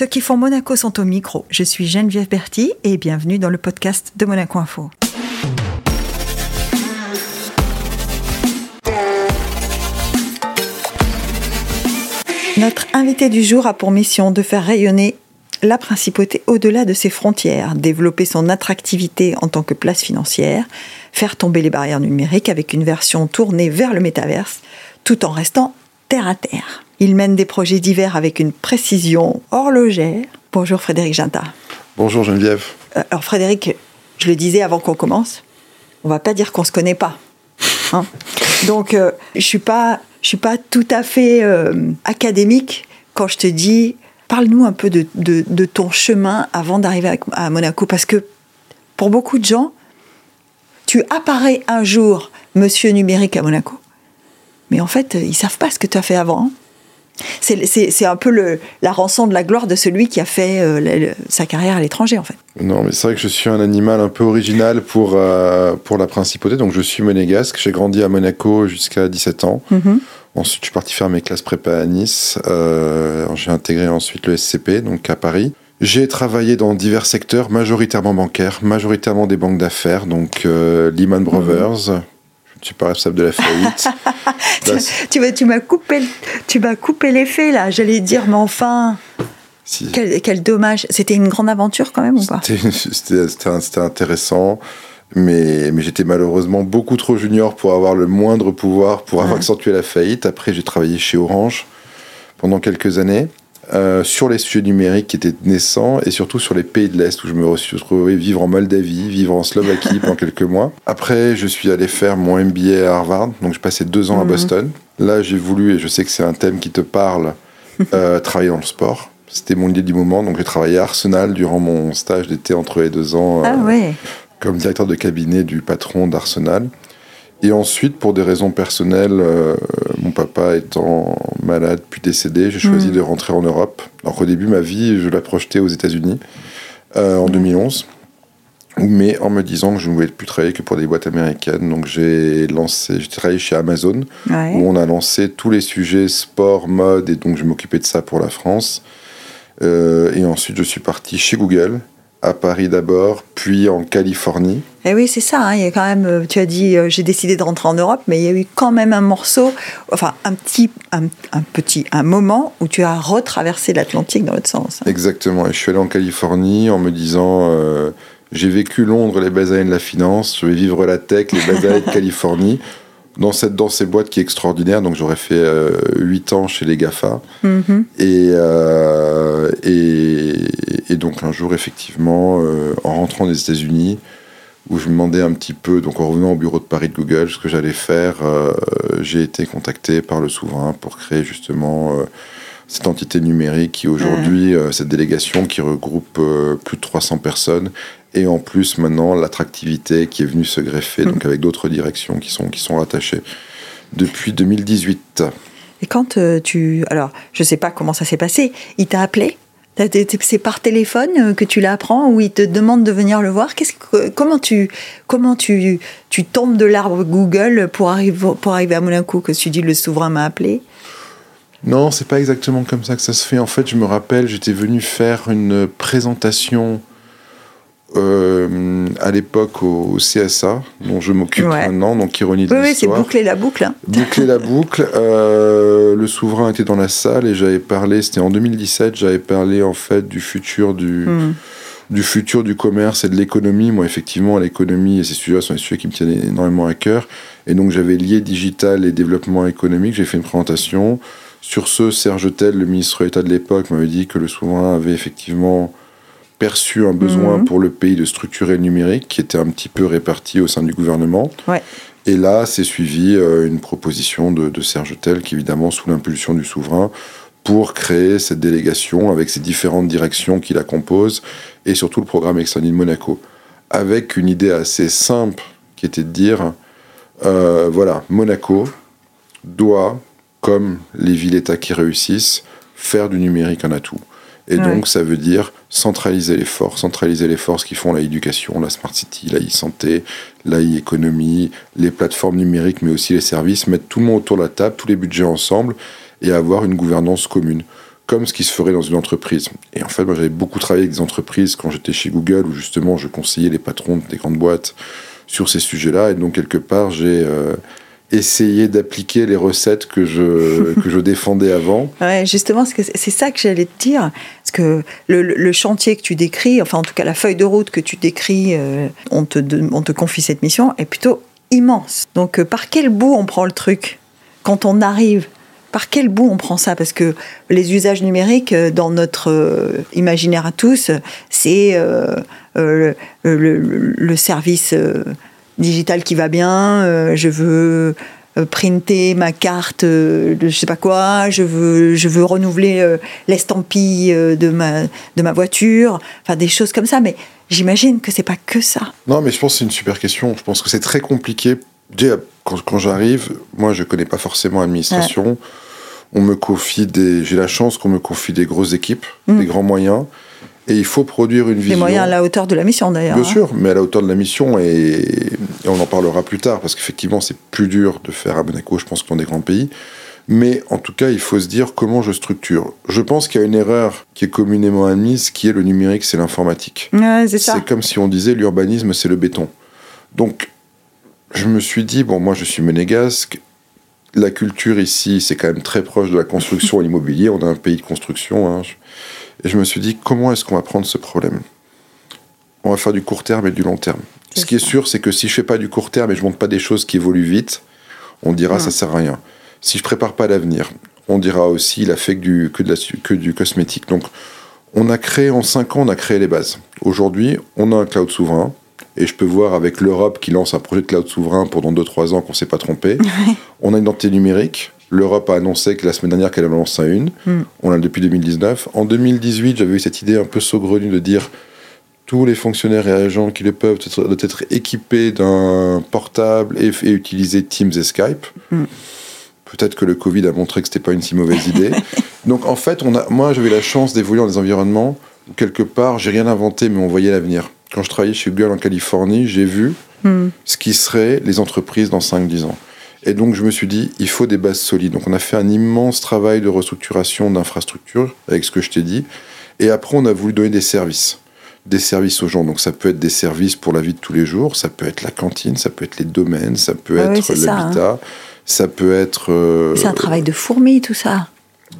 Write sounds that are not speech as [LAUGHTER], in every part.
Ceux qui font Monaco sont au micro. Je suis Geneviève Berti et bienvenue dans le podcast de Monaco Info. Notre invité du jour a pour mission de faire rayonner la principauté au-delà de ses frontières, développer son attractivité en tant que place financière, faire tomber les barrières numériques avec une version tournée vers le métaverse, tout en restant terre à terre. Il mène des projets divers avec une précision horlogère. Bonjour Frédéric Ginta. Bonjour Geneviève. Euh, alors Frédéric, je le disais avant qu'on commence, on va pas dire qu'on se connaît pas. Hein. Donc euh, je suis pas je suis pas tout à fait euh, académique quand je te dis parle-nous un peu de, de, ton chemin avant d'arriver à, Monaco parce que pour beaucoup de gens tu apparais un jour monsieur numérique à Monaco mais en fait ils savent pas ce que tu as fait avant hein. C'est un peu le, la rançon de la gloire de celui qui a fait euh, sa carrière à l'étranger, en fait. Non, mais c'est vrai que je suis un animal un peu original pour, euh, pour la principauté. Donc, je suis monégasque. J'ai grandi à Monaco jusqu'à 17 ans. Mm-hmm. Ensuite, je suis parti faire mes classes prépa à Nice. Euh, j'ai intégré ensuite le SCP, donc à Paris. J'ai travaillé dans divers secteurs, majoritairement bancaires, majoritairement des banques d'affaires, donc Lehman Brothers, mm-hmm. Je suis pas responsable de la faillite. [LAUGHS] tu, tu m'as coupé, tu m'as coupé l'effet là. J'allais dire, mais enfin. Quel, dommage. C'était une grande aventure quand même ou pas? C'était intéressant, mais, mais j'étais malheureusement beaucoup trop junior pour avoir le moindre pouvoir pour avoir accentué la faillite. Après, j'ai travaillé chez Orange pendant quelques années. Euh, sur les sujets numériques qui étaient naissants et surtout sur les pays de l'Est où je me suis retrouvé vivre en Moldavie, vivre en Slovaquie [LAUGHS] pendant quelques mois. Après, je suis allé faire mon MBA à Harvard, donc je passais deux ans à mhm. Boston. Là, j'ai voulu, et je sais que c'est un thème qui te parle, [LAUGHS] euh, travailler dans le sport. C'était mon idée du moment, donc j'ai travaillé à Arsenal durant mon stage d'été entre les deux ans. ah euh, ouais. Comme directeur de cabinet du patron d'Arsenal. Et ensuite, pour des raisons personnelles, euh, mon papa étant malade puis décédé, j'ai choisi mm. de rentrer en Europe. Alors qu'au début, ma vie, je la projetais aux États-Unis euh, en 2011, mais en me disant que je ne voulais plus travailler que pour des boîtes américaines. Donc j'ai lancé, j'ai travaillé chez Amazon, où on a lancé tous les sujets sport, mode, et donc je m'occupais de ça pour la France. Euh, et ensuite, je suis parti chez Google à Paris d'abord, puis en Californie. Et eh oui, c'est ça. Hein, il y a quand même, euh, tu as dit, euh, j'ai décidé de rentrer en Europe, mais il y a eu quand même un morceau, enfin un petit, un, petit, un moment où tu as retraversé l'Atlantique dans l'autre sens. Hein. Exactement. Et je suis allé en Californie en me disant, euh, j'ai vécu Londres, les années de la finance, je vais vivre la tech, les années de [LAUGHS] Californie. Dans, cette, dans ces boîtes qui est extraordinaire, donc j'aurais fait 8 ans chez les GAFA. Mm-hmm. et, et, et donc un jour, effectivement, euh, en rentrant des États-Unis, où je me demandais un petit peu, donc en revenant au bureau de Paris de Google, ce que j'allais faire, euh, j'ai été contacté par le souverain pour créer justement euh, cette entité numérique qui aujourd'hui, cette délégation qui regroupe plus de 300 personnes, et en plus maintenant l'attractivité qui est venue se greffer, donc avec d'autres directions qui sont, qui sont rattachées depuis 2018. Et quand tu... Alors, je ne sais pas comment ça s'est passé, il t'a appelé? C'est par téléphone euh, que tu l'apprends ou il te demande de venir le voir? Comment, tu, comment tu, tu tombes de l'arbre Google pour arriver, pour arriver à Monaco que tu dis le souverain m'a appelé? Non, c'est pas exactement comme ça que ça se fait. En fait, je me rappelle, j'étais venu faire une présentation euh, à l'époque au, CSA, dont je m'occupe maintenant, donc ironie de oui, Oui, c'est boucler la boucle. Hein. Boucler la boucle. Euh, le souverain était dans la salle et j'avais parlé, c'était en 2017, j'avais parlé en fait du futur du, hmm. du futur du commerce et de l'économie. Moi, effectivement, l'économie et ces sujets sont des sujets qui me tiennent énormément à cœur. Et donc, j'avais lié digital et développement économique. J'ai fait une présentation. Sur ce, Serge Tel, le ministre d'État de l'époque, m'avait dit que le souverain avait effectivement perçu un besoin mhm. pour le pays de structurer le numérique qui était un petit peu réparti au sein du gouvernement. Et là, c'est suivi euh, une proposition de, Serge Tel, qui évidemment sous l'impulsion du souverain, pour créer cette délégation avec ses différentes directions qui la composent, et surtout le programme Extended Monaco, avec une idée assez simple qui était de dire, euh, voilà, Monaco doit, comme les villes-États qui réussissent, faire du numérique un atout. Et donc, ça veut dire centraliser les forces, centraliser les forces qui font la éducation, la smart city, la e-santé, la e-économie, les plateformes numériques, mais aussi les services, mettre tout le monde autour de la table, tous les budgets ensemble et avoir une gouvernance commune. comme ce qui se ferait dans une entreprise. Et en fait, moi, j'avais beaucoup travaillé avec des entreprises quand j'étais chez Google, où justement, je conseillais les patrons des grandes boîtes sur ces sujets-là. Et donc, quelque part, j'ai euh, essayé d'appliquer les recettes que je, que je défendais avant. [LAUGHS] Ouais, justement, c'est ça que j'allais te dire. Parce que le, chantier que tu décris, enfin, en tout cas, la feuille de route que tu décris, euh, on, te, on te confie cette mission, est plutôt immense. Donc, euh, par quel bout on prend le truc quand on arrive? Par quel bout on prend ça? Parce que les usages numériques, euh, dans notre imaginaire à tous, c'est le, service digital qui va bien, je veux printer ma carte de je sais pas quoi, je veux, je veux renouveler l'estampille de ma, de ma voiture, enfin des choses comme ça, mais j'imagine que c'est pas que ça. Non, mais je pense que c'est une super question. Je pense que c'est très compliqué. Déjà, quand, j'arrive, moi je connais pas forcément l'administration on me confie des. J'ai la chance qu'on me confie des grosses équipes, mm. des grands moyens. Et il faut produire une vision. Des moyens à la hauteur de la mission d'ailleurs. Bien hein. sûr, mais à la hauteur de la mission, et, on en parlera plus tard, parce qu'effectivement, c'est plus dur de faire à Monaco, je pense, que dans des grands pays. Mais en tout cas, il faut se dire comment je structure. Je pense qu'il y a une erreur qui est communément admise, qui est le numérique, c'est l'informatique. c'est comme si on disait l'urbanisme, c'est le béton. Donc, je me suis dit, bon, moi je suis monégasque, la culture ici, c'est quand même très proche de la construction [LAUGHS] et l'immobilier. On a un pays de construction. Hein. Et je me suis dit, comment est-ce qu'on va prendre ce problème? On va faire du court terme et du long terme. Ce qui est sûr, c'est que si je fais pas du court terme et je monte pas des choses qui évoluent vite, on dira ça sert à rien. Si je prépare pas l'avenir, on dira aussi il a fait que du, que, de la, que du cosmétique. Donc, on a créé en 5 ans, on a créé les bases. Aujourd'hui, on a un cloud souverain. Et je peux voir avec l'Europe qui lance un projet de cloud souverain pendant 2-3 ans qu'on ne s'est pas trompé. [LAUGHS] On a une identité numérique. L'Europe a annoncé que la semaine dernière qu'elle en lançait une. Mm. On l'a depuis 2019. En 2018, j'avais eu cette idée un peu saugrenue de dire tous les fonctionnaires et agents qui le peuvent doivent être équipés d'un portable et, utiliser Teams et Skype. Mm. Peut-être que le Covid a montré que ce n'était pas une si mauvaise idée. [LAUGHS] Donc en fait, on a, moi j'avais la chance d'évoluer dans des environnements où quelque part, j'ai rien inventé, mais on voyait l'avenir quand je travaillais chez Google en Californie, j'ai vu hmm. ce qui serait les entreprises dans 5-10 ans. Et donc je me suis dit, il faut des bases solides. Donc on a fait un immense travail de restructuration d'infrastructures, avec ce que je t'ai dit. Et après, on a voulu donner des services. Des services aux gens. Donc ça peut être des services pour la vie de tous les jours, ça peut être la cantine, ça peut être les domaines, ça peut être l'habitat, ça, peut être... Euh, c'est un travail de fourmi, tout ça.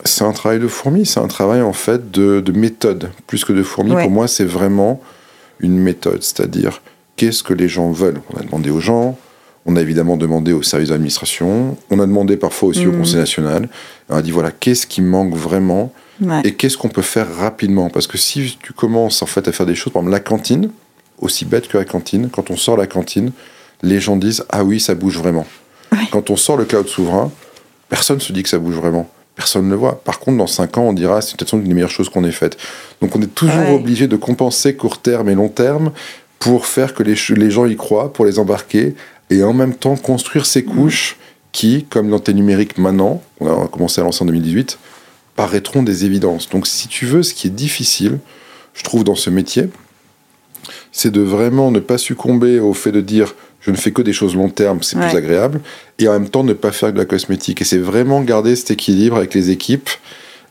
C'est un travail de fourmi, c'est un travail en fait de, méthode. Plus que de fourmi, pour moi, c'est vraiment une méthode, c'est-à-dire qu'est-ce que les gens veulent? On a demandé aux gens, on a évidemment demandé aux services d'administration, on a demandé parfois aussi au mmh. Conseil national. On a dit voilà, qu'est-ce qui manque vraiment et qu'est-ce qu'on peut faire rapidement? Parce que si tu commences en fait à faire des choses, par exemple la cantine, aussi bête que la cantine, quand on sort la cantine, les gens disent ah oui, ça bouge vraiment. Quand on sort le cloud souverain, personne se dit que ça bouge vraiment personne ne le voit. Par contre, dans 5 ans, on dira c'est peut-être une des meilleures choses qu'on ait faites. Donc on est toujours obligé de compenser court terme et long terme pour faire que les, les, gens y croient, pour les embarquer, et en même temps construire ces couches qui, comme dans tes numériques maintenant, on a commencé à lancer en 2018, paraîtront des évidences. Donc si tu veux, ce qui est difficile, je trouve, dans ce métier, c'est de vraiment ne pas succomber au fait de dire je ne fais que des choses long terme, c'est plus agréable, et en même temps ne pas faire de la cosmétique. Et c'est vraiment garder cet équilibre avec les équipes.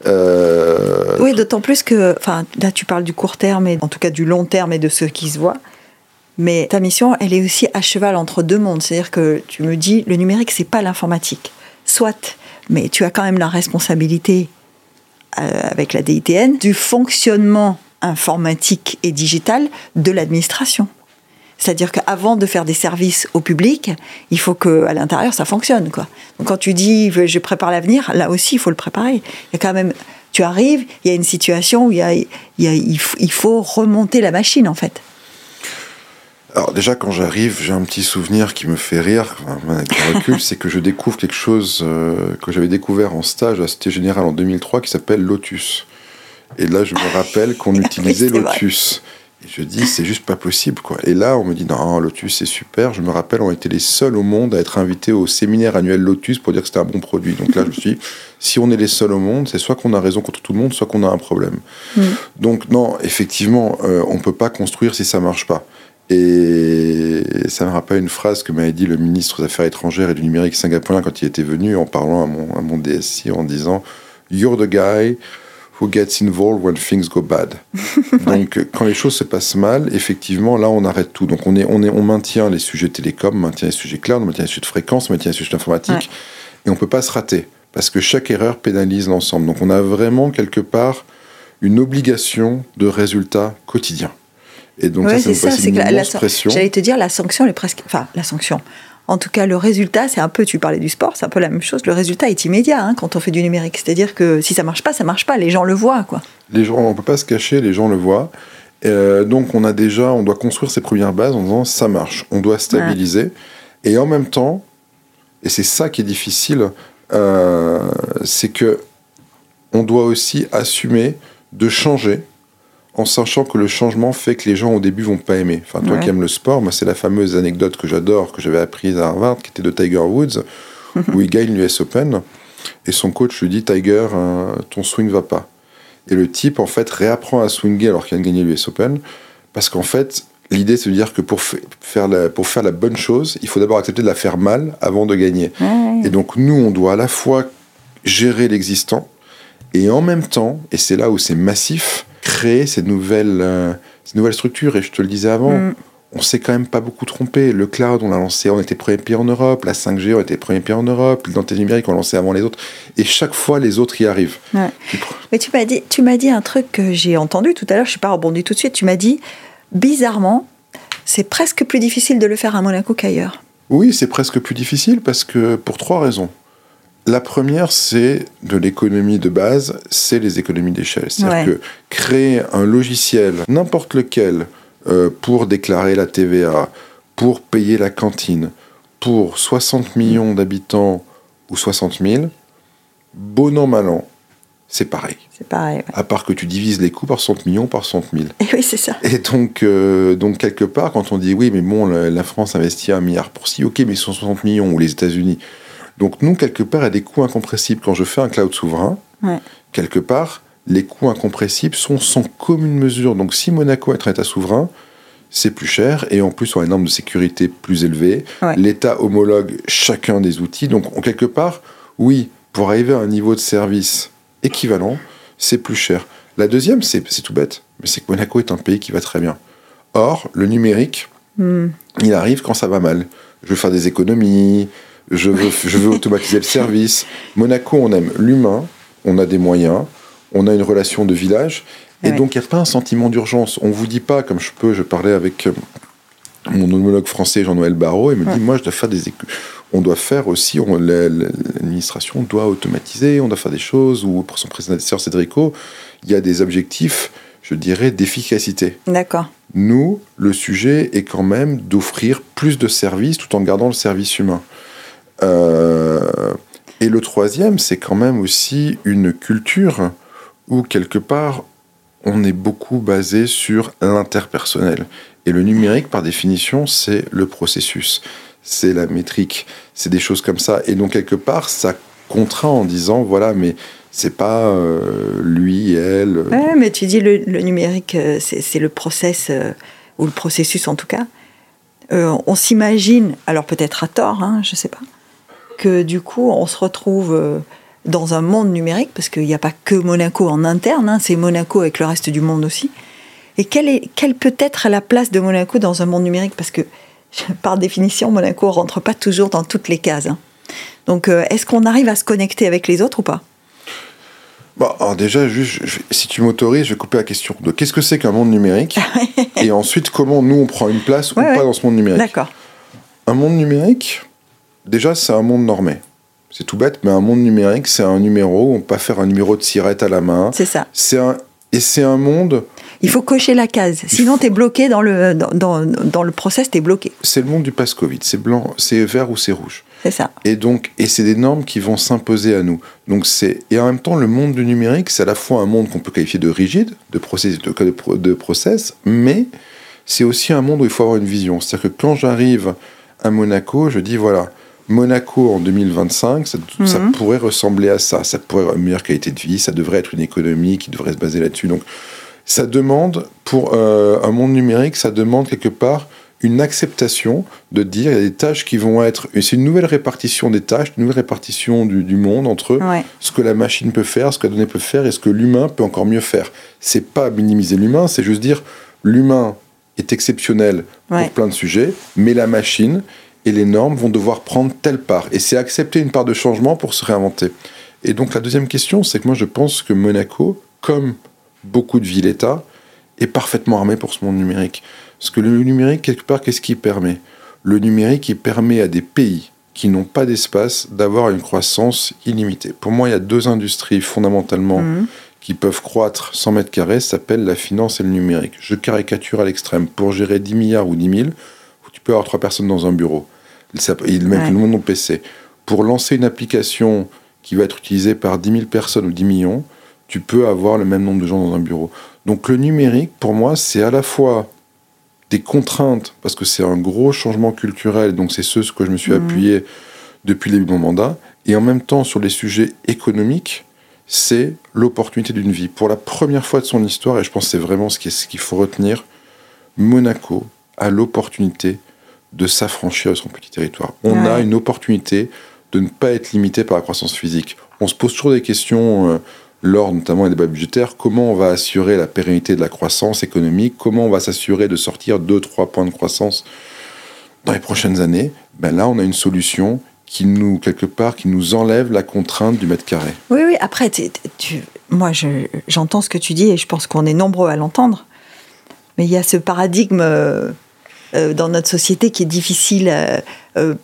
Euh, oui, d'autant plus que, enfin, là tu parles du court terme, et en tout cas du long terme et de ce qui se voit. Mais ta mission, elle est aussi à cheval entre deux mondes. C'est-à-dire que tu me dis, le numérique, c'est pas l'informatique. Soit, mais tu as quand même la responsabilité euh, avec la DITN du fonctionnement informatique et digital de l'administration. C'est-à-dire qu'avant de faire des services au public, il faut que à l'intérieur ça fonctionne. Quoi. Donc quand tu dis je prépare l'avenir, là aussi il faut le préparer. Il y a quand même, tu arrives, il y a une situation où il, faut remonter la machine en fait. Alors déjà quand j'arrive, j'ai un petit souvenir qui me fait rire, avec recul, [LAUGHS] c'est que je découvre quelque chose euh, que j'avais découvert en stage à Cité Générale en 2003 qui s'appelle Lotus. Et là je me rappelle qu'on [LAUGHS] utilisait Lotus. Et je dis, c'est juste pas possible, quoi. Et là, on me dit, non, Lotus, c'est super. Je me rappelle, on était les seuls au monde à être invités au séminaire annuel Lotus pour dire que c'était un bon produit. Donc là, je me suis dit, [LAUGHS] si on est les seuls au monde, c'est soit qu'on a raison contre tout le monde, soit qu'on a un problème. Mm. Donc, non, effectivement, euh, on peut pas construire si ça marche pas. Et ça me rappelle une phrase que m'avait dit le ministre des Affaires étrangères et du numérique singapourien quand il était venu en parlant à mon, à mon DSI en disant You're the guy who gets involved when things go bad. [LAUGHS] Donc, quand les choses se passent mal, effectivement, là, on arrête tout. Donc, on, est, on, est, on maintient les sujets télécom, on maintient les sujets cloud, on maintient les sujets de fréquence, on maintient les sujets informatiques, et on peut pas se rater parce que chaque erreur pénalise l'ensemble. Donc, on a vraiment quelque part une obligation de résultat quotidien. Et donc, ça, ça, c'est que la, la J'allais te dire, la sanction est presque. Enfin, la sanction. En tout cas, le résultat, c'est un peu, tu parlais du sport, c'est un peu la même chose. Le résultat est immédiat hein, quand on fait du numérique. C'est-à-dire que si ça marche pas, ça marche pas. Les gens le voient, quoi. Les gens, on peut pas se cacher, les gens le voient. Euh, donc, on a déjà, on doit construire ses premières bases en disant ça marche. On doit stabiliser. Et en même temps, et c'est ça qui est difficile, euh, c'est que on doit aussi assumer de changer en sachant que le changement fait que les gens au début vont pas aimer. Enfin, toi qui aimes le sport, moi c'est la fameuse anecdote que j'adore, que j'avais apprise à Harvard, qui était de Tiger Woods, [LAUGHS] où il gagne l'US Open, et son coach lui dit Tiger, euh, ton swing va pas. Et le type en fait réapprend à swinger alors qu'il vient de gagner l'US Open, parce qu'en fait l'idée c'est de dire que pour, faire la, pour faire la bonne chose, il faut d'abord accepter de la faire mal avant de gagner. Et donc nous on doit à la fois gérer l'existant et en même temps, et c'est là où c'est massif, créer ces nouvelles, euh, ces nouvelles structures. Et je te le disais avant, mm. on s'est quand même pas beaucoup trompé. Le cloud, on l'a lancé, on était premier pays en Europe. La 5G, on était premier pays en Europe. L'identité numérique, on l'a lancé avant les autres. Et chaque fois, les autres y arrivent. Mais tu m'as dit, tu m'as dit un truc que j'ai entendu tout à l'heure. Je suis pas rebondi tout de suite. Tu m'as dit, bizarrement, c'est presque plus difficile de le faire à Monaco qu'ailleurs. Oui, c'est presque plus difficile parce que pour trois raisons. La première, c'est de l'économie de base, c'est les économies d'échelle. C'est-à-dire que créer un logiciel, n'importe lequel, euh, pour déclarer la TVA, pour payer la cantine, pour 60 millions d'habitants ou 60 000, bon an, mal an, c'est pareil. C'est pareil. À part que tu divises les coûts par 60 millions, par 60 000. Et oui, c'est ça. Et donc, euh, donc, quelque part, quand on dit oui, mais bon, la, France investit un milliard pour ci, ok, mais 60 millions, ou les États-Unis. Donc nous, quelque part, il y a des coûts incompressibles. Quand je fais un cloud souverain, quelque part, les coûts incompressibles sont sans commune mesure. Donc si Monaco est un État souverain, c'est plus cher et en plus on a une norme de sécurité plus élevée. L'État homologue chacun des outils. Donc en quelque part, oui, pour arriver à un niveau de service équivalent, c'est plus cher. La deuxième, c'est tout bête, mais c'est que Monaco est un pays qui va très bien. Or, le numérique, hmm. il arrive quand ça va mal. Je veux faire des économies, je veux, je veux automatiser le service. Monaco, on aime l'humain, on a des moyens, on a une relation de village, et donc il n'y a pas un sentiment d'urgence. On vous dit pas, comme je peux, je parlais avec euh, mon homologue français Jean-Noël Barrault, et me dit, moi je dois faire des on doit faire aussi, l'administration doit automatiser, on doit faire des choses, ou pour son prédécesseur Cédrico, il y a des objectifs, je dirais, d'efficacité. D'accord. Nous, le sujet est quand même d'offrir plus de services tout en gardant le service humain. Euh, et le troisième, c'est quand même aussi une culture où quelque part, on est beaucoup basé sur l'interpersonnel. Et le numérique, par définition, c'est le processus, c'est la métrique, c'est des choses comme ça. Et donc, quelque part, ça contraint en disant, voilà, mais c'est pas euh, lui, elle. Ouais, mais tu dis le, numérique, euh, c'est le process, ou le processus en tout cas. on s'imagine, alors peut-être à tort, hein, je sais pas, que du coup, on se retrouve euh, dans un monde numérique, parce qu'il n'y a pas que Monaco en interne, hein, c'est Monaco avec le reste du monde aussi. Et quelle, est, quelle peut être la place de Monaco dans un monde numérique? Parce que, [LAUGHS] par définition, Monaco ne rentre pas toujours dans toutes les cases. Hein. Donc, euh, est-ce qu'on arrive à se connecter avec les autres ou pas? Bon, alors déjà, juste, si tu m'autorises, je vais couper la question de qu'est-ce que c'est qu'un monde numérique? [LAUGHS] Et ensuite comment nous on prend une place ou pas dans ce monde numérique? D'accord. Un monde numérique, déjà, c'est un monde normé. C'est tout bête, mais un monde numérique, c'est un numéro. On peut pas faire un numéro de sirette à la main. C'est ça. C'est un et c'est un monde. Il faut cocher la case. Sinon, tu es bloqué dans le, dans, dans, le process, tu es bloqué. C'est le monde du pass Covid. C'est blanc, c'est vert ou c'est rouge. C'est ça. Et donc, et c'est des normes qui vont s'imposer à nous. Donc c'est et en même temps, le monde du numérique, c'est à la fois un monde qu'on peut qualifier de rigide, de process, de, de process, mais c'est aussi un monde où il faut avoir une vision. C'est-à-dire que quand j'arrive à Monaco, je dis voilà, Monaco en 2025, ça, mhm. pourrait ressembler à ça. Ça pourrait avoir une meilleure qualité de vie, ça devrait être une économie qui devrait se baser là-dessus. Donc, ça demande, pour euh, un monde numérique, ça demande quelque part une acceptation de dire il y a des tâches qui vont être. C'est une nouvelle répartition des tâches, une nouvelle répartition du, monde entre ce que la machine peut faire, ce que la donnée peut faire et ce que l'humain peut encore mieux faire. C'est pas minimiser l'humain, c'est juste dire l'humain est exceptionnel pour plein de sujets, mais la machine et les normes vont devoir prendre telle part. Et c'est accepter une part de changement pour se réinventer. Et donc la deuxième question, c'est que moi je pense que Monaco, comme beaucoup de villes-États, est parfaitement armé pour ce monde numérique. Parce que le numérique, quelque part, qu'est-ce qui permet? Le numérique, il permet à des pays qui n'ont pas d'espace d'avoir une croissance illimitée. Pour moi, il y a deux industries fondamentalement mhm. qui peuvent croître 100 mètres carrés, ça s'appelle la finance et le numérique. Je caricature à l'extrême. Pour gérer 10 milliards ou 10 000, tu peux avoir trois personnes dans un bureau. Il met le monde au PC. Pour lancer une application qui va être utilisée par 10 000 personnes ou 10 millions, tu peux avoir le même nombre de gens dans un bureau. Donc le numérique, pour moi, c'est à la fois des contraintes, parce que c'est un gros changement culturel, donc c'est ce que je me suis mhm. appuyé depuis le début de mon mandat, et en même temps sur les sujets économiques, c'est l'opportunité d'une vie. Pour la première fois de son histoire, et je pense que c'est vraiment ce qu'il faut retenir, Monaco a l'opportunité de s'affranchir de son petit territoire. On a une opportunité de ne pas être limité par la croissance physique. On se pose toujours des questions. Euh, lors notamment des débats budgétaires, comment on va assurer la pérennité de la croissance économique, comment on va s'assurer de sortir 2-3 points de croissance dans les prochaines années, ben là on a une solution qui nous, quelque part, qui nous enlève la contrainte du mètre carré. Oui, oui, après, tu, moi j'entends ce que tu dis et je pense qu'on est nombreux à l'entendre, mais il y a ce paradigme euh, euh, dans notre société qui est difficile euh,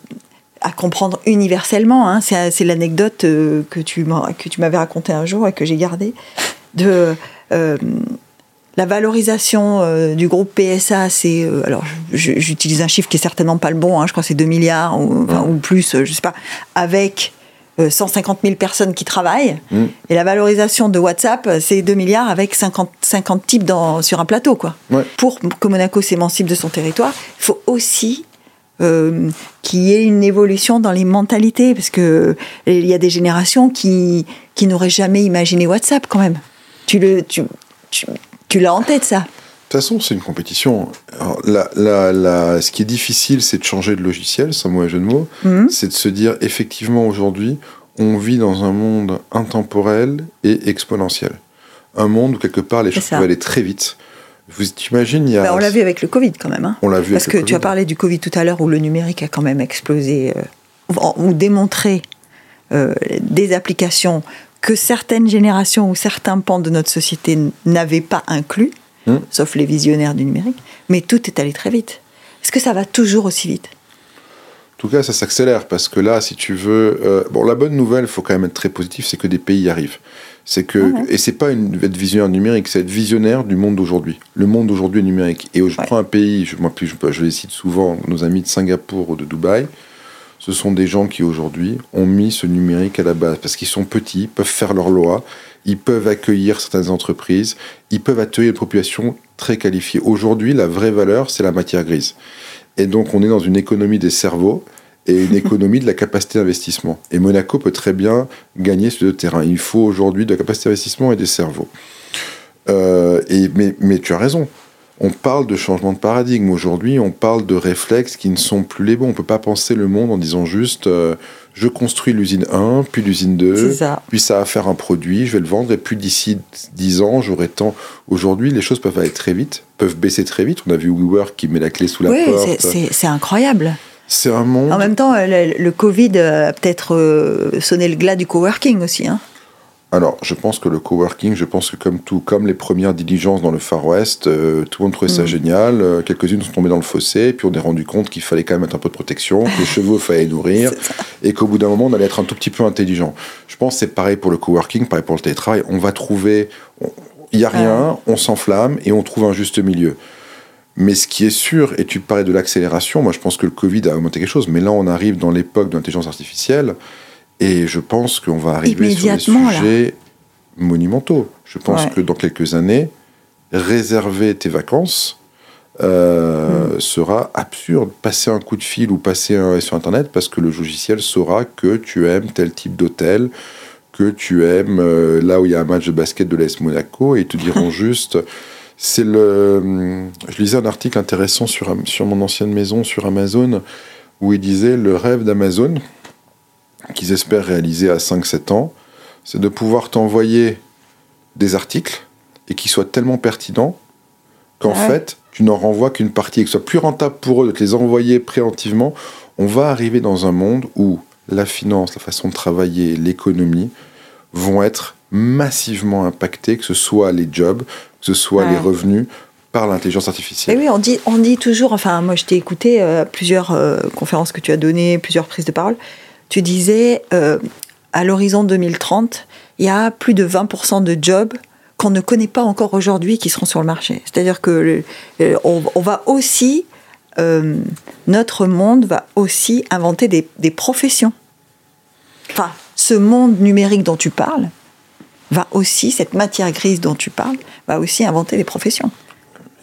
à comprendre universellement. Hein. C'est l'anecdote euh, que tu m'avais racontée un jour et que j'ai gardée de euh, la valorisation euh, du groupe PSA. C'est alors j'utilise un chiffre qui est certainement pas le bon. Hein. je crois que c'est 2 milliards ou, plus, je sais pas, avec 150 000 personnes qui travaillent. Mm. Et la valorisation de WhatsApp, c'est 2 milliards avec 50, 50 types dans, sur un plateau. Quoi. Pour que Monaco s'émancipe de son territoire, il faut aussi euh, qu'il y ait une évolution dans les mentalités, parce que il y a des générations qui, qui n'auraient jamais imaginé WhatsApp quand même. Tu le, tu, tu, l'as en tête ça. De toute façon, c'est une compétition. la, la, la, ce qui est difficile, c'est de changer de logiciel, sans mauvais jeu de mots. Mhm. C'est de se dire, effectivement, aujourd'hui, on vit dans un monde intemporel et exponentiel. Un monde où, quelque part, les choses peuvent aller très vite. Vous il y a... Ben, on l'a vu avec le Covid quand même. Hein. On l'a vu Parce que tu as parlé du Covid tout à l'heure où le numérique a quand même explosé, euh, ou démontré euh, des applications que certaines générations ou certains pans de notre société n'avaient pas inclus, hmm. sauf les visionnaires du numérique, mais tout est allé très vite. Est-ce que ça va toujours aussi vite? En tout cas, ça s'accélère parce que là, si tu veux, euh, bon, la bonne nouvelle, il faut quand même être très positif, c'est que des pays y arrivent. C'est que ah et c'est pas une, être visionnaire numérique, c'est être visionnaire du monde d'aujourd'hui. Le monde d'aujourd'hui est numérique. Et je prends un pays, je, moi, je, je les cite souvent, nos amis de Singapour ou de Dubaï. Ce sont des gens qui aujourd'hui ont mis ce numérique à la base parce qu'ils sont petits, peuvent faire leurs lois, ils peuvent accueillir certaines entreprises, ils peuvent accueillir une population très qualifiée. Aujourd'hui, la vraie valeur, c'est la matière grise. Et donc, on est dans une économie des cerveaux et une [LAUGHS] économie de la capacité d'investissement. Et Monaco peut très bien gagner ce deux terrains. Il faut aujourd'hui de la capacité d'investissement et des cerveaux. Euh, et, mais, mais, tu as raison. On parle de changement de paradigme. Aujourd'hui, on parle de réflexes qui ne sont plus les bons. On ne peut pas penser le monde en disant juste euh, je construis l'usine 1, puis l'usine 2, puis ça va faire un produit, je vais le vendre, et puis d'ici 10 ans, j'aurai tant. Aujourd'hui, les choses peuvent aller très vite, peuvent baisser très vite. On a vu WeWork qui met la clé sous la porte. Oui, c'est incroyable. C'est un monde. En même temps, le, Covid a peut-être euh, sonné le glas du coworking aussi. Hein. Alors, je pense que le coworking, je pense que comme tout, comme les premières diligences dans le Far West, euh, tout le monde trouvait ça mm. génial. Euh, quelques-unes sont tombées dans le fossé, puis on est rendu compte qu'il fallait quand même mettre un peu de protection, que les [LAUGHS] chevaux fallait nourrir, et qu'au bout d'un moment, on allait être un tout petit peu intelligent. Je pense que c'est pareil pour le coworking, pareil pour le télétravail. On va trouver, il n'y a rien, on s'enflamme et on trouve un juste milieu. Mais ce qui est sûr, et tu parlais de l'accélération, moi je pense que le Covid a augmenté quelque chose, mais là on arrive dans l'époque de l'intelligence artificielle, et je pense qu'on va arriver sur des sujets monumentaux. Je pense que dans quelques années, réserver tes vacances euh, mm. sera absurde. Passer un coup de fil ou passer un, sur Internet parce que le logiciel saura que tu aimes tel type d'hôtel, que tu aimes euh, là où il y a un match de basket de l'AS Monaco, et ils te diront [LAUGHS] juste C'est le. Je lisais un article intéressant sur, sur mon ancienne maison, sur Amazon, où il disait le rêve d'Amazon, qu'ils espèrent réaliser à 5-7 ans, c'est de pouvoir t'envoyer des articles et qui soient tellement pertinents qu'en fait, tu n'en renvoies qu'une partie et que ce soit plus rentable pour eux de te les envoyer préemptivement. On va arriver dans un monde où la finance, la façon de travailler, l'économie vont être massivement impactés, que ce soit les jobs, que ce soit les revenus, par l'intelligence artificielle. Et oui, on dit, on dit toujours, enfin moi je t'ai écouté euh, plusieurs euh, conférences que tu as données, plusieurs prises de parole, tu disais euh, à l'horizon 2030, il y a plus de 20% de jobs qu'on ne connaît pas encore aujourd'hui qui seront sur le marché. C'est-à-dire que on, va aussi, notre monde va aussi inventer des, des professions. Enfin, ce monde numérique dont tu parles, va aussi, cette matière grise dont tu parles, va aussi inventer des professions.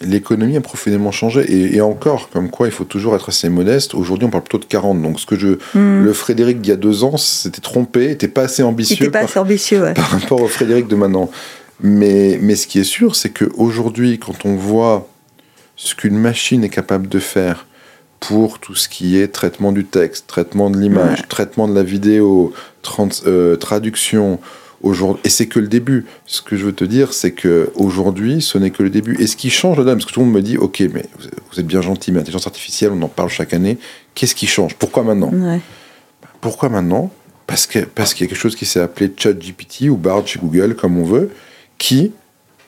L'économie a profondément changé et, encore, comme quoi il faut toujours être assez modeste. Aujourd'hui, on parle plutôt de 40. Donc, ce que je, hmm. le Frédéric d'il y a deux ans, s'était trompé, n'était pas assez ambitieux. pas assez ambitieux, ouais. par rapport au Frédéric de maintenant. Mais, mais ce qui est sûr, c'est qu'aujourd'hui, quand on voit ce qu'une machine est capable de faire pour tout ce qui est traitement du texte, traitement de l'image, traitement de la vidéo, euh, traduction, et c'est que le début. Ce que je veux te dire, c'est que aujourd'hui, ce n'est que le début. Et ce qui change là parce que tout le monde me dit, ok, mais vous êtes bien gentil, mais l'intelligence artificielle, on en parle chaque année. Qu'est-ce qui change? Pourquoi maintenant? Pourquoi maintenant? Parce que parce qu'il y a quelque chose qui s'est appelé ChatGPT ou Bard chez Google, comme on veut, qui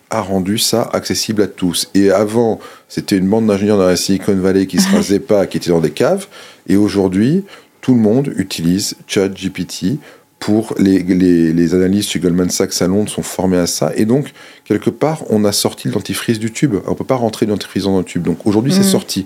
a rendu ça accessible à tous. Et avant, c'était une bande d'ingénieurs dans la Silicon Valley qui se [LAUGHS] rasaient pas, qui étaient dans des caves. Et aujourd'hui, tout le monde utilise ChatGPT pour les, les, les, analystes chez Goldman Sachs à Londres sont formés à ça. Et donc, quelque part, on a sorti le dentifrice du tube. On ne peut pas rentrer le dentifrice dans le tube. Donc aujourd'hui, c'est mm. sorti.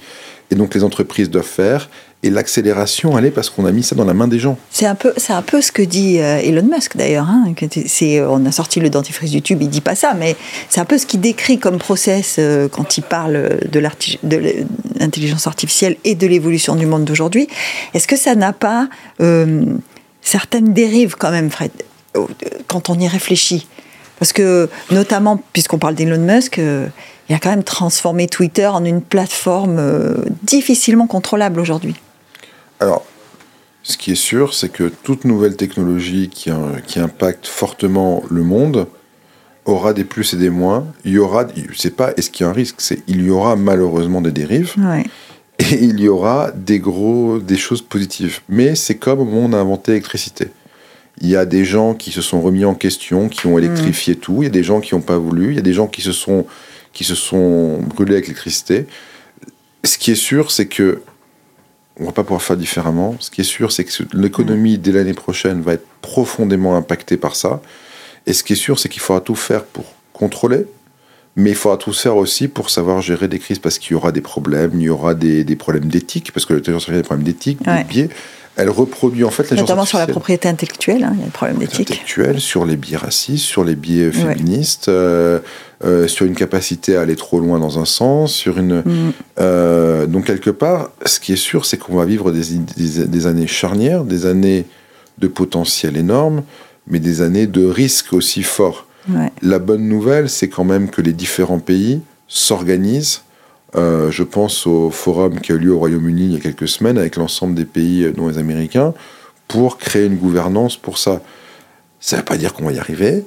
Et donc, les entreprises doivent faire. Et l'accélération, elle est parce qu'on a mis ça dans la main des gens. C'est un peu, c'est un peu ce que dit euh, Elon Musk d'ailleurs. Hein, c'est, on a sorti le dentifrice du tube, il dit pas ça, mais c'est un peu ce qu'il décrit comme process euh, quand il parle de, l'intelligence artificielle et de l'évolution du monde d'aujourd'hui. Est-ce que ça n'a pas euh, certaines dérives quand même, Fred, euh, quand on y réfléchit. Parce que, notamment, puisqu'on parle d'Elon Musk, euh, il a quand même transformé Twitter en une plateforme euh, difficilement contrôlable aujourd'hui. Alors, ce qui est sûr, c'est que toute nouvelle technologie qui, qui impacte fortement le monde aura des plus et des moins. Il y aura, c'est pas est-ce qu'il y a un risque, c'est il y aura malheureusement des dérives. Ouais et il y aura des gros, des choses positives. Mais c'est comme au moment où on a inventé l'électricité. Il y a des gens qui se sont remis en question, qui ont électrifié mm. tout. Il y a des gens qui n'ont pas voulu. Il y a des gens qui se sont, qui se sont brûlés avec l'électricité. Ce qui est sûr, c'est que on va pas pouvoir faire différemment. Ce qui est sûr, c'est que l'économie dès l'année prochaine va être profondément impactée par ça. Et ce qui est sûr, c'est qu'il faudra tout faire pour contrôler, mais il faudra tout faire aussi pour savoir gérer des crises parce qu'il y aura des problèmes, il y aura des, des problèmes d'éthique, parce que l'intelligence artificielle a des problèmes d'éthique, des biais. Elle reproduit en fait Notamment sur la propriété intellectuelle, hein, il y a des problèmes d'éthique. Intellectuelle, sur les biais racistes, sur les biais féministes, euh, euh, sur une capacité à aller trop loin dans un sens, sur une. Mm. Euh, donc quelque part, ce qui est sûr, c'est qu'on va vivre des, des, des, années charnières, des années de potentiel énorme, mais des années de risques aussi La bonne nouvelle, c'est quand même que les différents pays s'organisent. Euh, je pense au forum qui a eu lieu au Royaume-Uni il y a quelques semaines avec l'ensemble des pays, euh, dont les Américains, pour créer une gouvernance pour ça. Ça ne veut pas dire qu'on va y arriver,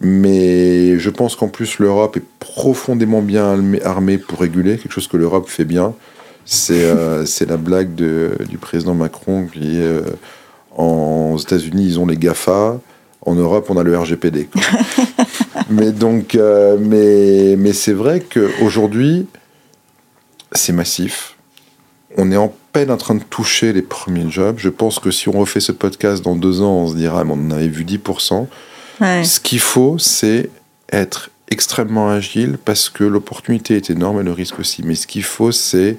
mais je pense qu'en plus l'Europe est profondément bien armée pour réguler, quelque chose que l'Europe fait bien. C'est euh, [LAUGHS] la blague du président Macron qui est en, aux États-Unis, ils ont les GAFA, en Europe, on a le RGPD. [LAUGHS] mais donc, euh, mais, mais c'est vrai qu'aujourd'hui, c'est massif. On est en peine en train de toucher les premiers jobs. Je pense que si on refait ce podcast dans deux ans, on se dira, on en avait vu 10%. Ce qu'il faut, c'est être extrêmement agile parce que l'opportunité est énorme et le risque aussi. Mais ce qu'il faut, c'est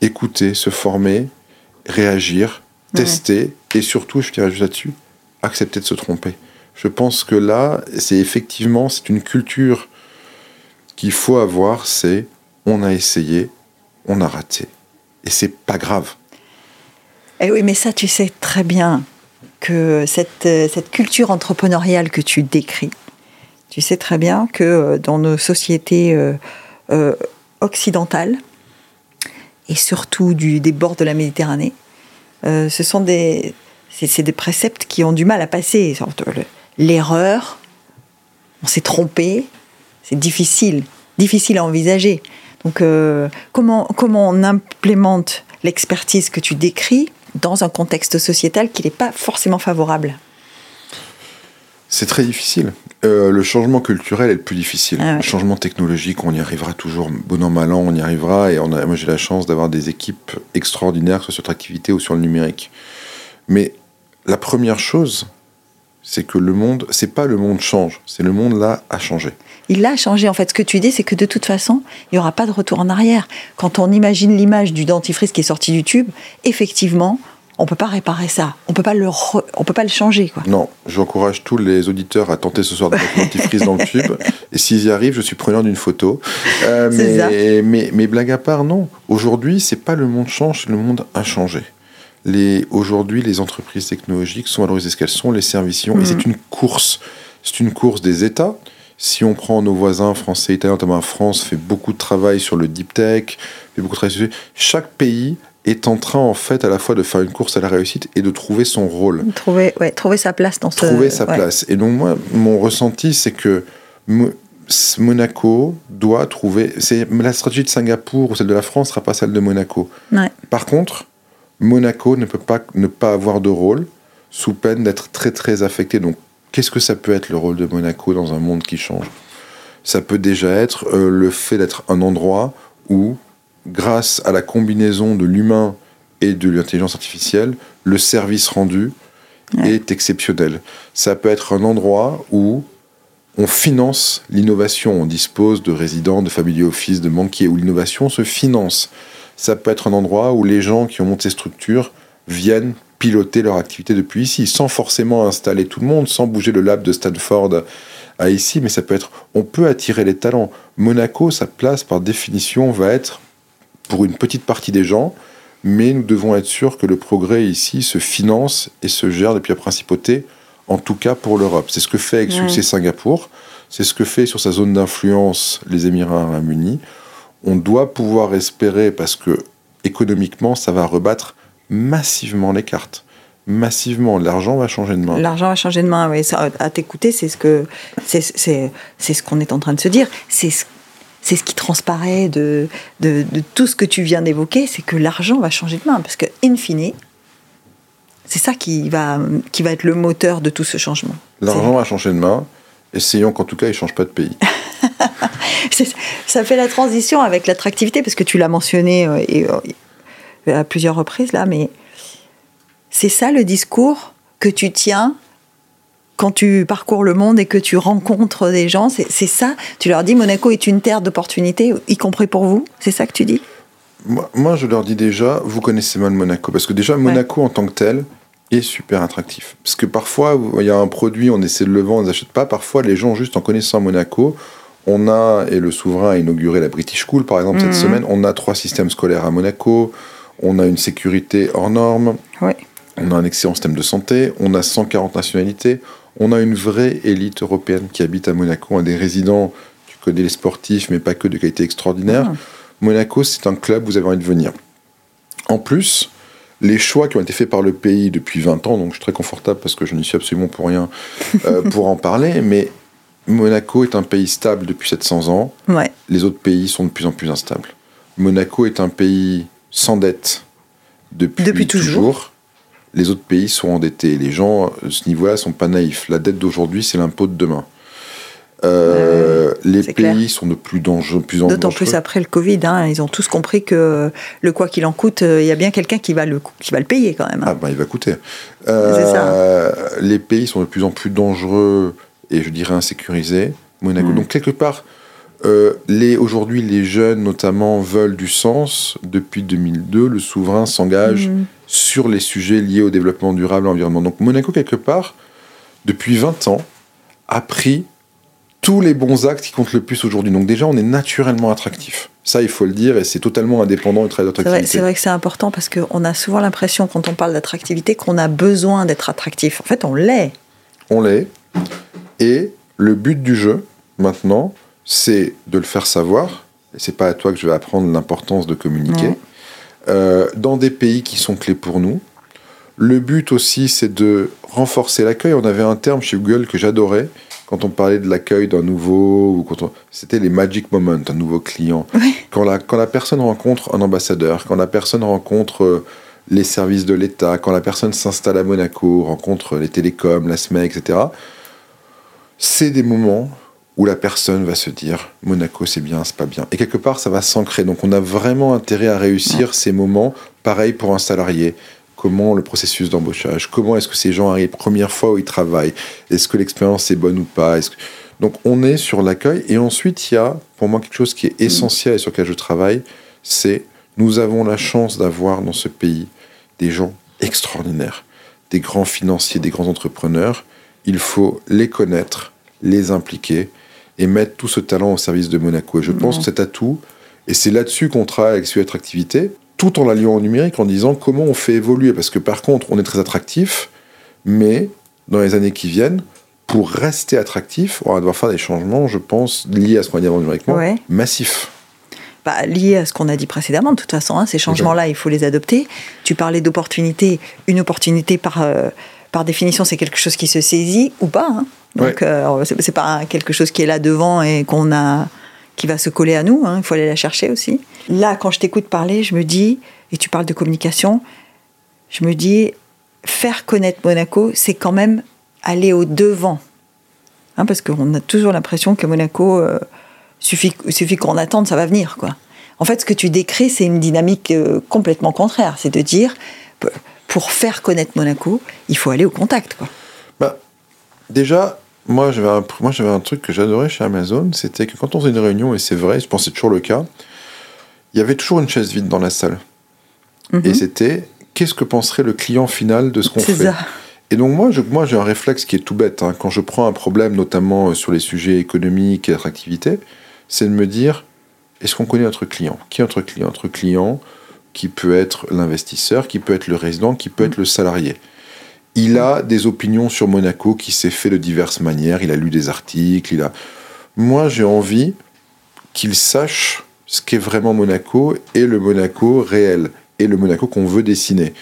écouter, se former, réagir, tester et surtout, je dirais juste là-dessus, accepter de se tromper. Je pense que là, c'est effectivement, c'est une culture qu'il faut avoir, c'est on a essayé, on a raté. Et c'est pas grave. Eh oui, mais ça, tu sais très bien que cette, cette culture entrepreneuriale que tu décris, Tu sais très bien que euh, dans nos sociétés occidentales, et surtout du, des bords de la Méditerranée, ce sont des, c'est, des préceptes qui ont du mal à passer. L'erreur, on s'est trompé, c'est difficile, difficile à envisager. Donc, comment, comment on implémente l'expertise que tu décris dans un contexte sociétal qui n'est pas forcément favorable? C'est très difficile. Euh, le changement culturel est le plus difficile. Ah le changement technologique, on y arrivera toujours, bon an, mal an, on y arrivera. Et on a, moi, j'ai la chance d'avoir des équipes extraordinaires, soit sur notre activité ou sur le numérique. Mais la première chose, c'est que le monde, c'est pas le monde change, c'est le monde là a changé il a changé. En fait, ce que tu dis, c'est que de toute façon, il n'y aura pas de retour en arrière. Quand on imagine l'image du dentifrice qui est sorti du tube, effectivement, on peut pas réparer ça. On peut pas le, on peut pas le changer, quoi. Non, j'encourage tous les auditeurs à tenter ce soir de mettre dentifrice dans le tube. [LAUGHS] Et s'ils y arrivent, je suis preneur d'une photo. Euh, mais, mais, mais, blague à part, non. Aujourd'hui, c'est pas le monde change, le monde a changé. Les, aujourd'hui, les entreprises technologiques sont valorisées ce qu'elles sont, les services, et mhm. c'est une course. C'est une course des États, si on prend nos voisins français, italiens, notamment France, fait beaucoup de travail sur le deep tech, fait beaucoup de travail sur chaque pays est en train en fait à la fois de faire une course à la réussite et de trouver son rôle. Trouver, ouais, trouver sa place dans ce... Trouver sa place. Et donc moi, mon ressenti, c'est que Monaco doit trouver... C'est la stratégie de Singapour ou celle de la France sera pas celle de Monaco. Par contre, Monaco ne peut pas ne pas avoir de rôle sous peine d'être très très affecté. Donc Qu'est-ce que ça peut être le rôle de Monaco dans un monde qui change? Ça peut déjà être euh, le fait d'être un endroit où, grâce à la combinaison de l'humain et de l'intelligence artificielle, le service rendu est exceptionnel. Ça peut être un endroit où on finance l'innovation, on dispose de résidents, de family office, de banquiers, où l'innovation se finance. Ça peut être un endroit où les gens qui ont monté ces structures viennent piloter leur activité depuis ici, sans forcément installer tout le monde, sans bouger le lab de Stanford à ici, mais ça peut être, on peut attirer les talents. Monaco, sa place par définition va être pour une petite partie des gens, mais nous devons être sûrs que le progrès ici se finance et se gère depuis la principauté, en tout cas pour l'Europe. C'est ce que fait avec succès Singapour, c'est ce que fait sur sa zone d'influence les Émirats arabes unis. On doit pouvoir espérer, parce que économiquement, ça va rebattre massivement les cartes. Massivement, l'argent va changer de main. L'argent va changer de main, oui. à t'écouter, c'est ce que c'est, ce qu'on est en train de se dire. C'est ce, c'est ce qui transparaît de, de, tout ce que tu viens d'évoquer, c'est que l'argent va changer de main. Parce que, in fine, c'est ça qui va, qui va être le moteur de tout ce changement. L'argent va changer de main. Essayons qu'en tout cas, il ne change pas de pays. [LAUGHS] ça fait la transition avec l'attractivité, parce que tu l'as mentionné, euh, et euh, à plusieurs reprises là, mais c'est ça le discours que tu tiens quand tu parcours le monde et que tu rencontres des gens? C'est ça, tu leur dis Monaco est une terre d'opportunités, y compris pour vous? C'est ça que tu dis? Moi, je leur dis déjà, vous connaissez mal Monaco, parce que déjà Monaco en tant que tel est super attractif. Parce que parfois, il y a un produit, on essaie de le vendre, on n'achète pas. Parfois, les gens, juste en connaissant Monaco, on a, et le souverain a inauguré la British School, par exemple, cette mhm. semaine, on a trois systèmes scolaires à Monaco, on a une sécurité hors norme, on a un excellent système de santé, on a 140 nationalités, on a une vraie élite européenne qui habite à Monaco, on a des résidents, tu connais les sportifs, mais pas que de qualité extraordinaire. Ah. Monaco, c'est un club, vous avez envie de venir. En plus, les choix qui ont été faits par le pays depuis 20 ans, donc je suis très confortable parce que je n'y suis absolument pour rien euh, [LAUGHS] pour en parler, mais Monaco est un pays stable depuis 700 ans. Les autres pays sont de plus en plus instables. Monaco est un pays sans dette depuis, toujours. Les autres pays sont endettés. Les gens, à ce niveau-là, ne sont pas naïfs. La dette d'aujourd'hui, c'est l'impôt de demain. Euh, les pays sont de plus dangereux, plus D'autant plus après le Covid, hein, ils ont tous compris que le quoi qu'il en coûte, euh, il y a bien quelqu'un qui va le qui va le payer quand même. Hein. Ah ben il va coûter. Euh, les pays sont de plus en plus dangereux et je dirais insécurisés. Monaco. Hmm. Donc quelque part, euh, Aujourd'hui, les jeunes, notamment, veulent du sens. Depuis 2002, le souverain s'engage mm. sur les sujets liés au développement durable et l'environnement. Donc Monaco, quelque part, depuis 20 ans, a pris tous les bons actes qui comptent le plus aujourd'hui. Donc déjà, on est naturellement attractif. Ça, il faut le dire, et c'est totalement indépendant du travail d'attractivité. C'est vrai, que c'est important parce qu'on a souvent l'impression, quand on parle d'attractivité, qu'on a besoin d'être attractif. En fait, on l'est. On l'est. Et Le but du jeu, maintenant, c'est de le faire savoir. Et c'est pas à toi que je vais apprendre l'importance de communiquer. Euh, dans des pays qui sont clés pour nous. Le but aussi, c'est de renforcer l'accueil. On avait un terme chez Google que j'adorais quand on parlait de l'accueil d'un nouveau, ou c'était les magic moments, un nouveau client. Quand, la, quand la personne rencontre un ambassadeur, quand la personne rencontre euh, les services de l'État, quand la personne s'installe à Monaco, rencontre les télécoms, la SMEC, etc., c'est des moments où la personne va se dire Monaco c'est bien, c'est pas bien. Et quelque part ça va s'ancrer. Donc on a vraiment intérêt à réussir ces moments. Pareil pour un salarié. Comment le processus d'embauchage Comment est-ce que ces gens arrivent première fois où ils travaillent Est-ce que l'expérience est bonne ou pas Donc on est sur l'accueil. Et ensuite il y a pour moi quelque chose qui est essentiel et sur lequel je travaille, c'est nous avons la chance d'avoir dans ce pays des gens extraordinaires, des grands financiers, des grands entrepreneurs. Il faut les connaître, les impliquer et mettre tout ce talent au service de Monaco. Et je pense que cet atout, et c'est là-dessus qu'on travaille avec Suez Attractivité, tout en l'alliant au numérique, en disant comment on fait évoluer. Parce que par contre, on est très attractif, mais dans les années qui viennent, pour rester attractif, on va devoir faire des changements, je pense, liés à ce qu'on a dit avant numériquement, massifs. Bah, liés à ce qu'on a dit précédemment, de toute façon, hein, ces changements-là, il faut les adopter. Tu parlais d'opportunité, une opportunité par, euh, par définition, c'est quelque chose qui se saisit ou pas. Hein. Donc, euh, c'est pas quelque chose qui est là devant et qu'on a, qui va se coller à nous. Hein. Il faut aller la chercher aussi. Là, quand je t'écoute parler, je me dis, et tu parles de communication, je me dis, faire connaître Monaco, c'est quand même aller au devant. Hein, parce qu'on a toujours l'impression que Monaco, euh, suffit, suffit qu'on attende, ça va venir. Quoi. En fait, ce que tu décris, c'est une dynamique euh, complètement contraire. C'est de dire, pour faire connaître Monaco, il faut aller au contact. Bah, déjà, moi, j'avais un, moi, j'avais un truc que j'adorais chez Amazon, c'était que quand on faisait une réunion, et c'est vrai, je pense que c'est toujours le cas, il y avait toujours une chaise vide dans la salle. Et mhm. c'était qu'est-ce que penserait le client final de ce qu'on fait ça. Et donc moi, je, moi, j'ai un réflexe qui est tout bête. Hein. Quand je prends un problème, notamment euh, sur les sujets économiques et d'attractivité, c'est de me dire, est-ce qu'on connaît notre client? Qui est notre client? Notre client qui peut être l'investisseur, qui peut être le résident, qui peut mhm. être le salarié. Il a des opinions sur Monaco qui s'est fait de diverses manières. Il a lu des articles. Il a. Moi, j'ai envie qu'il sache ce qu'est vraiment Monaco et le Monaco réel et le Monaco qu'on veut dessiner.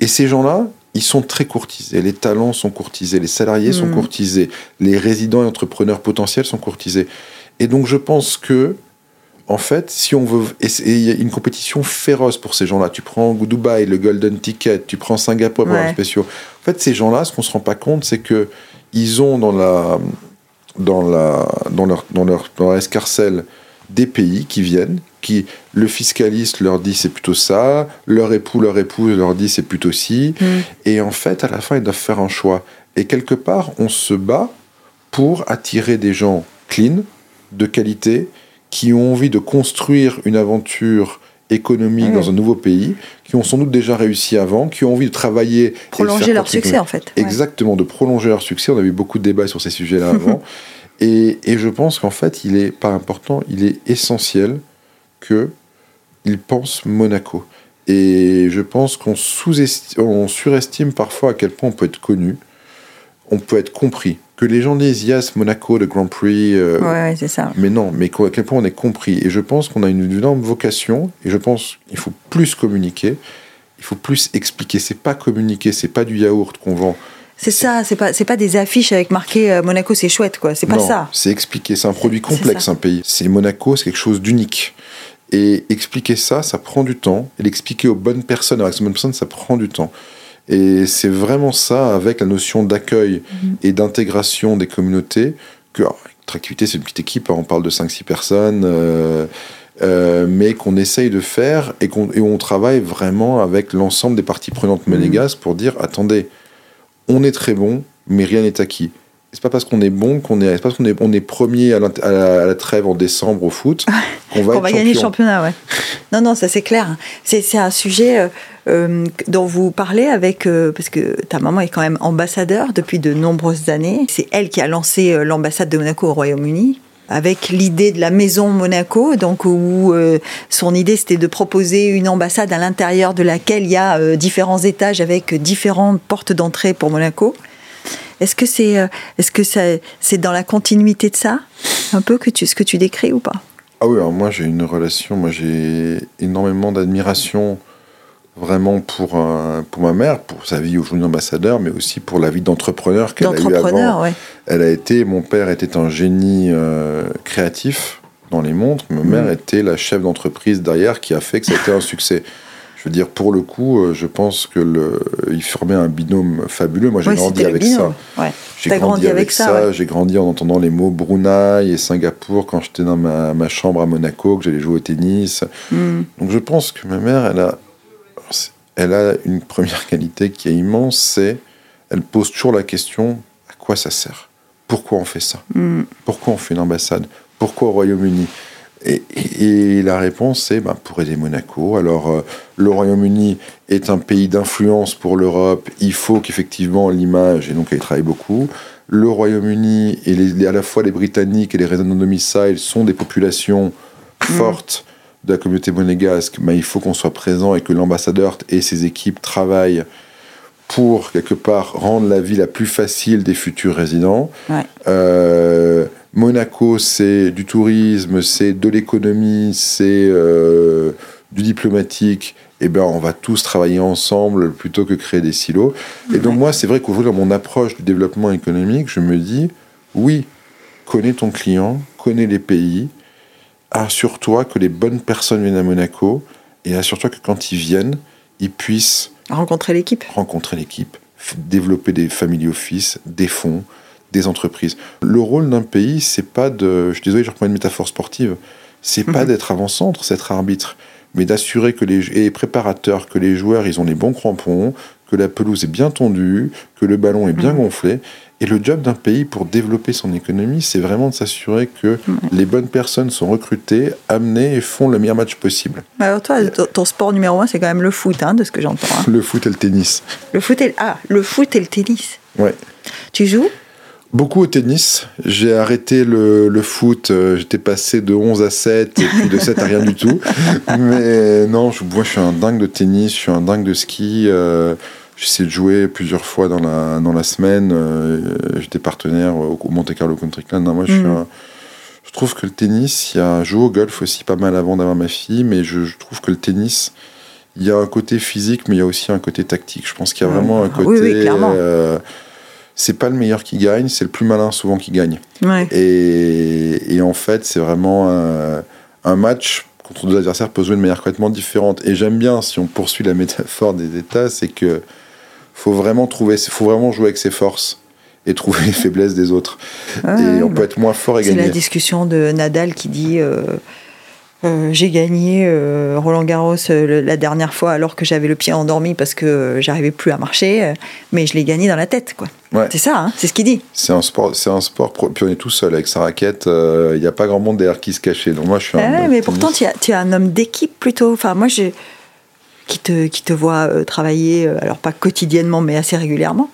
Et ces gens-là, ils sont très courtisés. Les talents sont courtisés, les salariés sont mmh. courtisés, les résidents et entrepreneurs potentiels sont courtisés. Et donc, je pense que en fait, si on veut. Et il y a une compétition féroce pour ces gens-là. Tu prends Dubaï, le Golden Ticket, tu prends Singapour, ouais. spéciaux. En fait, ces gens-là, ce qu'on se rend pas compte, c'est que ils ont dans la. Dans, la, dans, leur, dans, leur, dans leur escarcelle des pays qui viennent, qui le fiscaliste leur dit c'est plutôt ça, leur époux, leur épouse leur dit c'est plutôt ci, mm. et en fait à la fin ils doivent faire un choix. Et quelque part on se bat pour attirer des gens clean, de qualité, qui ont envie de construire une aventure économique dans un nouveau pays, qui ont sans doute déjà réussi avant, qui ont envie de travailler. Prolonger leur succès, en fait. Exactement, de prolonger leur succès. On a eu beaucoup de débats sur ces sujets-là avant. [LAUGHS] et, et, je pense qu'en fait, il est pas important, il est essentiel qu'ils pensent Monaco. Et je pense qu'on surestime parfois à quel point on peut être connu, on peut être compris que les gens disent yes, Monaco, le Grand Prix. Euh, ouais, c'est ça. Mais non, mais à quel point on est compris. Et je pense qu'on a une énorme vocation, et je pense qu'il faut plus communiquer, il faut plus expliquer. C'est pas communiquer, c'est pas du yaourt qu'on vend. C'est ça, c'est pas, c'est pas des affiches avec marqué euh, Monaco, c'est chouette, quoi. C'est pas ça. C'est expliquer. C'est un produit complexe, un pays. C'est Monaco, c'est quelque chose d'unique. Et expliquer ça, ça prend du temps. Et l'expliquer aux bonnes personnes, avec ces bonnes personnes, ça prend du temps. Et c'est vraiment ça, avec la notion d'accueil mhm. et d'intégration des communautés, que Attractivité, c'est une petite équipe, hein, on parle de 5-6 personnes, euh, euh, mais qu'on essaye de faire et, qu'on, on travaille vraiment avec l'ensemble des parties prenantes mhm. monégasques pour dire attendez, on est très bon, mais rien n'est acquis c'est pas parce qu'on est bon qu'on est, c'est pas parce qu'on est, on est premier à la, trêve en décembre au foot [LAUGHS] qu'on va, va gagner le championnat. Ouais. [LAUGHS] non, non, ça c'est clair. C'est, c'est un sujet euh, euh, dont vous parlez avec, euh, parce que ta maman est quand même ambassadeur depuis de nombreuses années. C'est elle qui a lancé l'ambassade de Monaco au Royaume-Uni avec l'idée de la maison Monaco, donc où son idée c'était de proposer une ambassade à l'intérieur de laquelle il y a différents étages avec différentes portes d'entrée pour Monaco. Est-ce que c'est euh, est-ce que ça c'est dans la continuité de ça un peu que tu ce que tu décris ou pas? Ah oui, alors moi j'ai une relation, moi j'ai énormément d'admiration vraiment pour, euh, pour ma mère, pour sa vie aujourd'hui d'ambassadeur, mais aussi pour la vie d'entrepreneur qu'elle a eu avant. Ouais. Elle a été, mon père était un génie euh, créatif dans les montres, ma mère Mhm. était la chef d'entreprise derrière qui a fait que c'était un succès. Veux dire, pour le coup, euh, je pense que le, il formait un binôme fabuleux. Moi, j'ai grandi avec ça. Ouais. J'ai grandi, grandi avec avec ça. J'ai grandi en entendant les mots Brunei et Singapour quand j'étais dans ma, ma chambre à Monaco, que j'allais jouer au tennis. Hmm. Donc je pense que ma mère, elle a, elle a une première qualité qui est immense, c'est elle pose toujours la question à quoi ça sert? Pourquoi on fait ça? Hmm. Pourquoi on fait une ambassade? Pourquoi au Royaume-Uni? Et, la réponse c'est bah, pour aider Monaco. Alors euh, le Royaume-Uni est un pays d'influence pour l'Europe. Il faut qu'effectivement l'image, et donc elle travaille beaucoup. Le Royaume-Uni et les- à la fois les Britanniques et les résidents de domicile sont des populations fortes de la communauté monégasque. Mais il faut qu'on soit présent et que l'ambassadeur et ses équipes travaillent pour quelque part rendre la vie la plus facile des futurs résidents. Ouais. Euh, Monaco, c'est du tourisme, c'est de l'économie, c'est euh, du diplomatique. Eh ben, on va tous travailler ensemble plutôt que créer des silos. Et donc moi, c'est vrai qu'aujourd'hui, dans mon approche du développement économique, je me dis, oui, connais ton client, connais les pays, assure-toi que les bonnes personnes viennent à Monaco et assure-toi que quand ils viennent, ils puissent Rencontrer l'équipe. rencontrer l'équipe, développer des family office, des fonds, des entreprises. Le rôle d'un pays, c'est pas de. Je suis désolé, je reprends une métaphore sportive. C'est pas Mhm. d'être avant-centre, c'est être arbitre, mais d'assurer que les et préparateur, que les joueurs, ils ont les bons crampons, que la pelouse est bien tondue, que le ballon est bien Mhm. gonflé. Et le job d'un pays pour développer son économie, c'est vraiment de s'assurer que les bonnes personnes sont recrutées, amenées et font le meilleur match possible. Alors toi, ton, ton sport numéro un, c'est quand même le foot, hein, de ce que j'entends. hein. Le foot et le tennis. Le foot et le... ah, le foot et le tennis. Ouais. Tu joues? Beaucoup au tennis. J'ai arrêté le, le foot. euh, J'étais passé de 11 à 7 et puis de 7 à rien du tout. [LAUGHS] Mais non, je, moi je suis un dingue de tennis, je suis un dingue de ski. euh, J'essaie de jouer plusieurs fois dans la, dans la semaine. euh, J'étais partenaire au, au Monte Carlo Country Club. Non, moi, je, suis Mhm. un- je trouve que le tennis, il y a joué au golf aussi pas mal avant d'avoir ma fille, mais je, je trouve que le tennis, il y a un côté physique, mais il y a aussi un côté tactique. Je pense qu'il y a vraiment un Ah, oui, côté. oui, euh, c'est pas le meilleur qui gagne, c'est le plus malin souvent qui gagne. Ouais. Et, et en fait, c'est vraiment un, un match contre deux adversaires peut jouer de manière complètement différente. Et j'aime bien, si on poursuit la métaphore des États, c'est que faut vraiment trouver, faut vraiment jouer avec ses forces et trouver les faiblesses des autres. Ouais, et on bah, peut être moins fort et C'est la gagner. discussion de Nadal qui dit euh, euh, J'ai gagné euh, Roland Garros le- la dernière fois alors que j'avais le pied endormi parce que j'arrivais plus à marcher, mais je l'ai gagné dans la tête. quoi. Ouais. C'est ça, hein, c'est ce qu'il dit. C'est un sport, c'est un sport. Puis on est tout seul avec sa raquette. Il n'y a pas grand monde derrière qui se cachait. Donc moi, je suis Ah un. ouais, bon mais pourtant, tu, es un homme d'équipe plutôt. Enfin, moi, je, qui, te, qui te voit euh, travailler, euh, alors pas quotidiennement, mais assez régulièrement.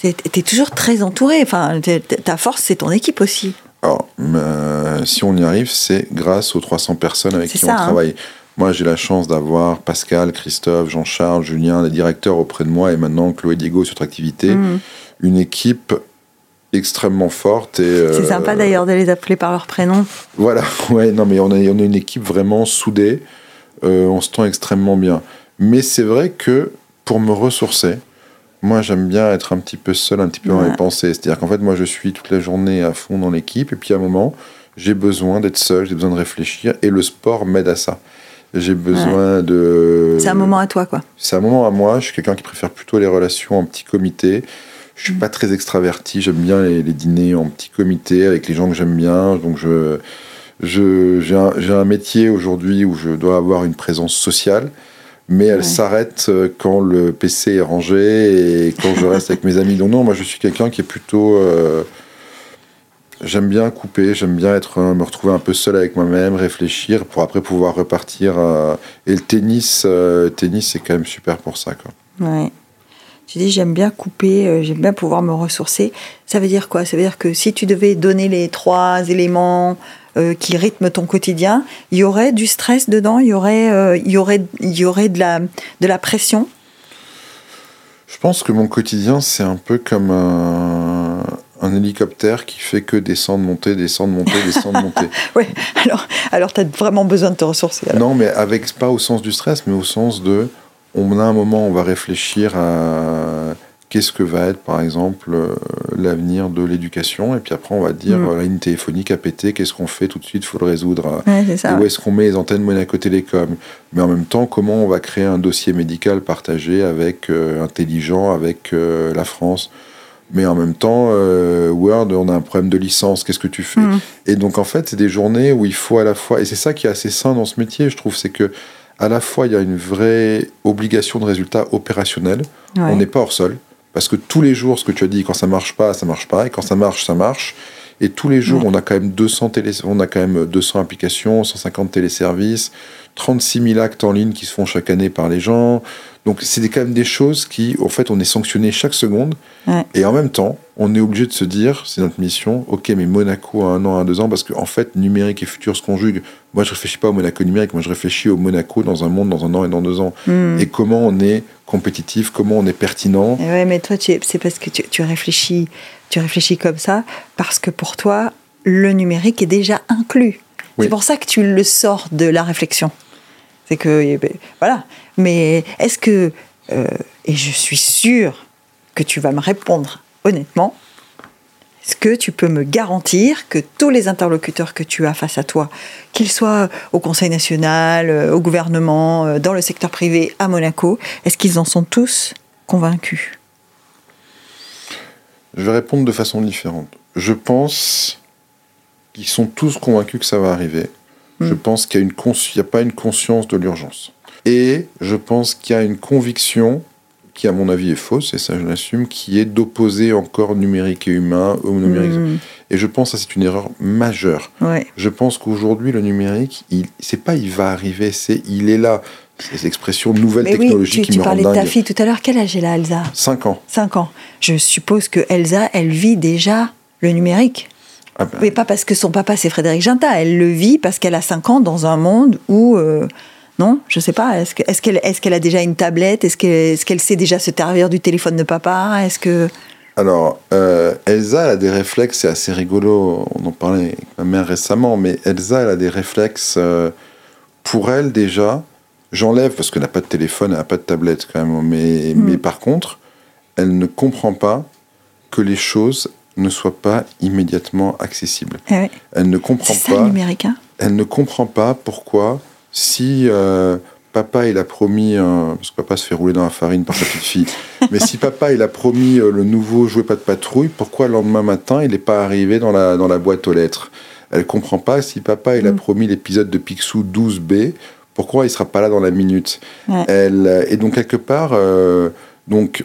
Tu es toujours très entouré. Enfin, ta force, c'est ton équipe aussi. Alors, euh, si on y arrive, c'est grâce aux 300 personnes avec qui ça, on hein. travaille. Moi, j'ai la chance d'avoir Pascal, Christophe, Jean-Charles, Julien, les directeurs auprès de moi, et maintenant Chloé Diego sur notre activité. Mhm. Une équipe extrêmement forte. et euh, C'est sympa d'ailleurs de les appeler par leur prénom. Voilà, [LAUGHS] ouais, non, mais on a, on a une équipe vraiment soudée. Euh, on se tend extrêmement bien. Mais c'est vrai que pour me ressourcer, moi j'aime bien être un petit peu seul, un petit peu dans les pensées. C'est-à-dire qu'en fait, moi je suis toute la journée à fond dans l'équipe, et puis à un moment, j'ai besoin d'être seul, j'ai besoin de réfléchir, et le sport m'aide à ça. J'ai besoin de. C'est un moment à toi, quoi. C'est un moment à moi. Je suis quelqu'un qui préfère plutôt les relations en petit comité. Je suis pas très extraverti. J'aime bien les, les dîners en petit comité avec les gens que j'aime bien. Donc je, je, j'ai un, j'ai un métier aujourd'hui où je dois avoir une présence sociale, mais elle s'arrête euh, quand le PC est rangé et quand je reste avec mes amis. Donc non, moi je suis quelqu'un qui est plutôt euh, J'aime bien couper, j'aime bien être, euh, me retrouver un peu seul avec moi-même, réfléchir pour après pouvoir repartir. euh, et le tennis, euh, tennis c'est quand même super pour ça. Quoi. Ouais. Tu dis j'aime bien couper, j'aime bien pouvoir me ressourcer. Ça veut dire quoi? Ça veut dire que si tu devais donner les trois éléments euh, qui rythment ton quotidien, il y aurait du stress dedans, il y aurait, euh, il y aurait, il y aurait de la, de la pression? Je pense que mon quotidien, c'est un peu comme un, un hélicoptère qui fait que descendre, monter, descendre, monter, descendre, monter. [LAUGHS] Ouais, alors, alors tu as vraiment besoin de te ressourcer. alors. Non, mais avec pas au sens du stress, mais au sens de, on a un moment, on va réfléchir à qu'est-ce que va être, par exemple, euh, l'avenir de l'éducation, et puis après on va dire, Mm. voilà, une téléphonique a pété, qu'est-ce qu'on fait tout de suite, faut le résoudre. Ouais, c'est Et ça. où ouais. est-ce qu'on met les antennes Monaco Télécom? Mais en même temps, comment on va créer un dossier médical partagé avec euh, intelligent, avec euh, la France? Mais en même temps, euh, Word, on a un problème de licence, qu'est-ce que tu fais? Mm. Et donc en fait, c'est des journées où il faut à la fois, et c'est ça qui est assez sain dans ce métier, je trouve, c'est que à la fois il y a une vraie obligation de résultat opérationnel, Ouais. on n'est pas hors sol, parce que tous les jours, ce que tu as dit, quand ça marche pas, ça marche pas, et quand ça marche, ça marche. Et tous les jours, on a quand même 200 télé, on a quand même 200 applications, 150 téléservices, 36 000 actes en ligne qui se font chaque année par les gens. Donc c'est quand même des choses qui, en fait, on est sanctionné chaque seconde. Ouais. Et en même temps, on est obligé de se dire, c'est notre mission, ok, mais Monaco a un an, à deux ans, parce qu'en en fait, numérique et futur se conjuguent. Moi, je réfléchis pas au Monaco numérique, moi, je réfléchis au Monaco dans un monde, dans un an et dans deux ans. Mm. Et comment on est compétitif, comment on est pertinent. Et ouais, mais toi, c'est parce que tu, tu réfléchis, tu réfléchis comme ça, parce que pour toi, le numérique est déjà inclus. Oui. C'est pour ça que tu le sors de la réflexion. C'est que, eh ben, voilà. Mais est-ce que, euh, et je suis sûre que tu vas me répondre honnêtement, est-ce que tu peux me garantir que tous les interlocuteurs que tu as face à toi, qu'ils soient au Conseil national, euh, au gouvernement, euh, dans le secteur privé, à Monaco, est-ce qu'ils en sont tous convaincus? Je vais répondre de façon différente. Je pense qu'ils sont tous convaincus que ça va arriver. Je Mm. pense qu'il n'y a, cons- pas une conscience de l'urgence. Et je pense qu'il y a une conviction qui, à mon avis, est fausse, et ça je l'assume, qui est d'opposer encore numérique et humain au numérique. Mm, Et je pense que ça, c'est une erreur majeure. ouais. Je pense qu'aujourd'hui, le numérique, il, c'est pas il va arriver, c'est il est là. C'est l'expression nouvelle Mais oui, technologie tu, qui tu me rend parlais de ta fille tout à l'heure. Quel âge elle a, Elsa? 5 ans. 5 ans. Je suppose que Elsa, elle vit déjà le numérique. Ah ben, Mais pas parce que son papa c'est Frédéric Ginta. Elle le vit parce qu'elle a 5 ans dans un monde où. euh, non, je sais pas. Est-ce que- est-ce qu'elle est qu'elle a déjà une tablette? Est-ce qu'elle est qu'elle sait déjà se servir du téléphone de papa? Est-ce que. Alors, euh, Elsa, elle a des réflexes, c'est assez rigolo, on en parlait avec ma mère récemment, mais Elsa, elle a des réflexes, euh, pour elle déjà, j'enlève, parce qu'elle n'a pas de téléphone, elle n'a pas de tablette quand même, mais, Mm. mais par contre, elle ne comprend pas que les choses ne soient pas immédiatement accessibles. Eh. Elle ne comprend ça pas, hein elle ne comprend pas pourquoi, si euh, papa il a promis, un- parce que papa se fait rouler dans la farine par sa petite fille, [LAUGHS] mais si papa il a promis euh, le nouveau jouet pas de patrouille, pourquoi le lendemain matin il n'est pas arrivé dans la, dans la boîte aux lettres? Elle comprend pas si papa il a Mm. promis l'épisode de Picsou 12B, pourquoi il sera pas là dans la minute? Ouais. elle, euh, Et donc quelque part, euh, donc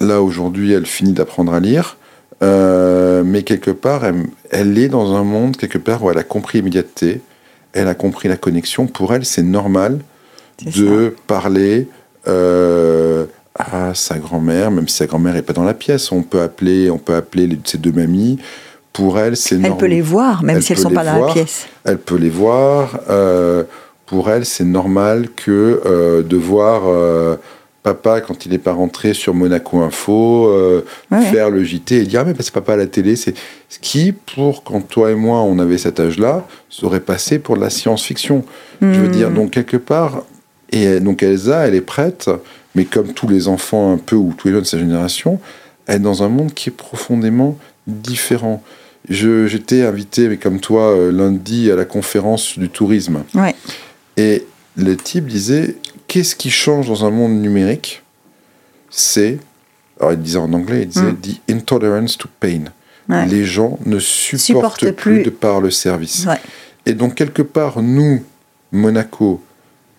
là aujourd'hui elle finit d'apprendre à lire. Euh, mais quelque part, elle, elle est dans un monde quelque part où elle a compris l'immédiateté, elle a compris la connexion. Pour elle, c'est normal de parler euh, à sa grand-mère, même si sa grand-mère n'est pas dans la pièce. On peut appeler, on peut appeler les- ses deux mamies. Pour elle, c'est Elle normal. peut les voir, même Elle si elles peut sont pas dans la pièce. Elle peut les voir. euh, pour elle, c'est normal que de voir papa quand il n'est pas rentré sur Monaco Info, euh, Ouais, faire le JT et dire ah mais c'est papa à la télé, c'est ce qui pour quand toi et moi on avait cet âge-là, serait passé pour de la science-fiction. Je veux Hmm. dire donc quelque part et donc Elsa, elle est prête, mais comme tous les enfants un peu ou tous les jeunes de sa génération, elle est dans un monde qui est profondément différent. J'étais invité, mais comme toi, euh, lundi à la conférence du tourisme. Ouais. Et le type disait Qu'est-ce qui change dans un monde numérique? C'est, alors il disait en anglais, il disait Mm. The intolerance to pain. Ouais. Les gens ne supportent, Supportent plus, plus. de par le service. Ouais. Et donc, quelque part, nous, Monaco,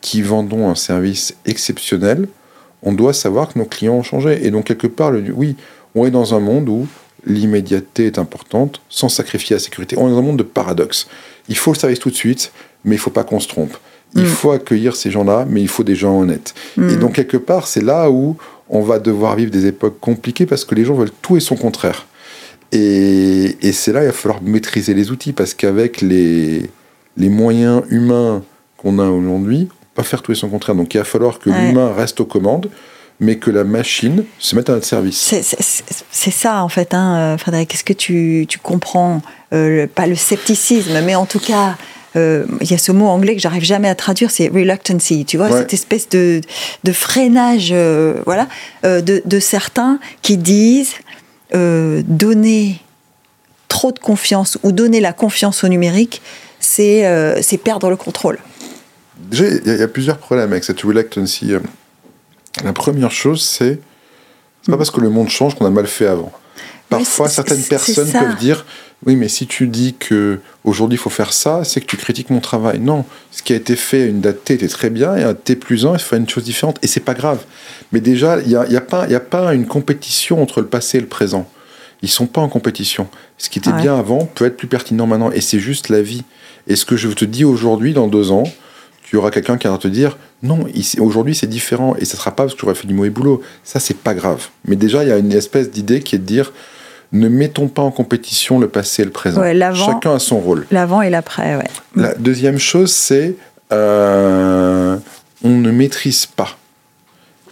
qui vendons un service exceptionnel, on doit savoir que nos clients ont changé. Et donc, quelque part, le- oui, on est dans un monde où l'immédiateté est importante sans sacrifier la sécurité. On est dans un monde de paradoxe. Il faut le service tout de suite, mais il faut pas qu'on se trompe. Il Mm. faut accueillir ces gens-là, mais il faut des gens honnêtes. Mm. Et donc, quelque part, c'est là où on va devoir vivre des époques compliquées parce que les gens veulent tout et son contraire. Et, et c'est là il va falloir maîtriser les outils parce qu'avec les, les moyens humains qu'on a aujourd'hui, on peut pas faire tout et son contraire. Donc il va falloir que Ouais. l'humain reste aux commandes, mais que la machine se mette à notre service. C'est ça, en fait, hein, Frédéric. Est-ce que tu, tu comprends, euh, pas le scepticisme, mais en tout cas, euh, il y a ce mot anglais que j'arrive jamais à traduire, c'est reluctancy, tu vois, cette espèce de, de freinage, euh, voilà, de, de, certains qui disent donner trop de confiance ou donner la confiance au numérique, c'est perdre le contrôle. Déjà, il y, a plusieurs problèmes avec cette reluctancy. La première chose, c'est c'est pas parce que le monde change qu'on a mal fait avant. Parfois, certaines personnes peuvent dire oui, mais si tu dis que aujourd'hui il faut faire ça, c'est que tu critiques mon travail. Non, ce qui a été fait à une date T était très bien, et à T plus 1, il faut faire une chose différente, et c'est pas grave. Mais déjà, il n'y a, y a, pas, a pas une compétition entre le passé et le présent. Ils sont pas en compétition. Ce qui était bien avant peut être plus pertinent maintenant, et c'est juste la vie. Et ce que je te dis aujourd'hui, dans deux ans, tu auras quelqu'un qui va te dire non, aujourd'hui c'est différent et ça sera pas parce que tu aurais fait du mauvais boulot. Ça, c'est pas grave. Mais déjà, il y a une espèce d'idée qui est de dire ne mettons pas en compétition le passé et le présent. Chacun a son rôle. L'avant et l'après, ouais. La deuxième chose, c'est euh, on ne maîtrise pas.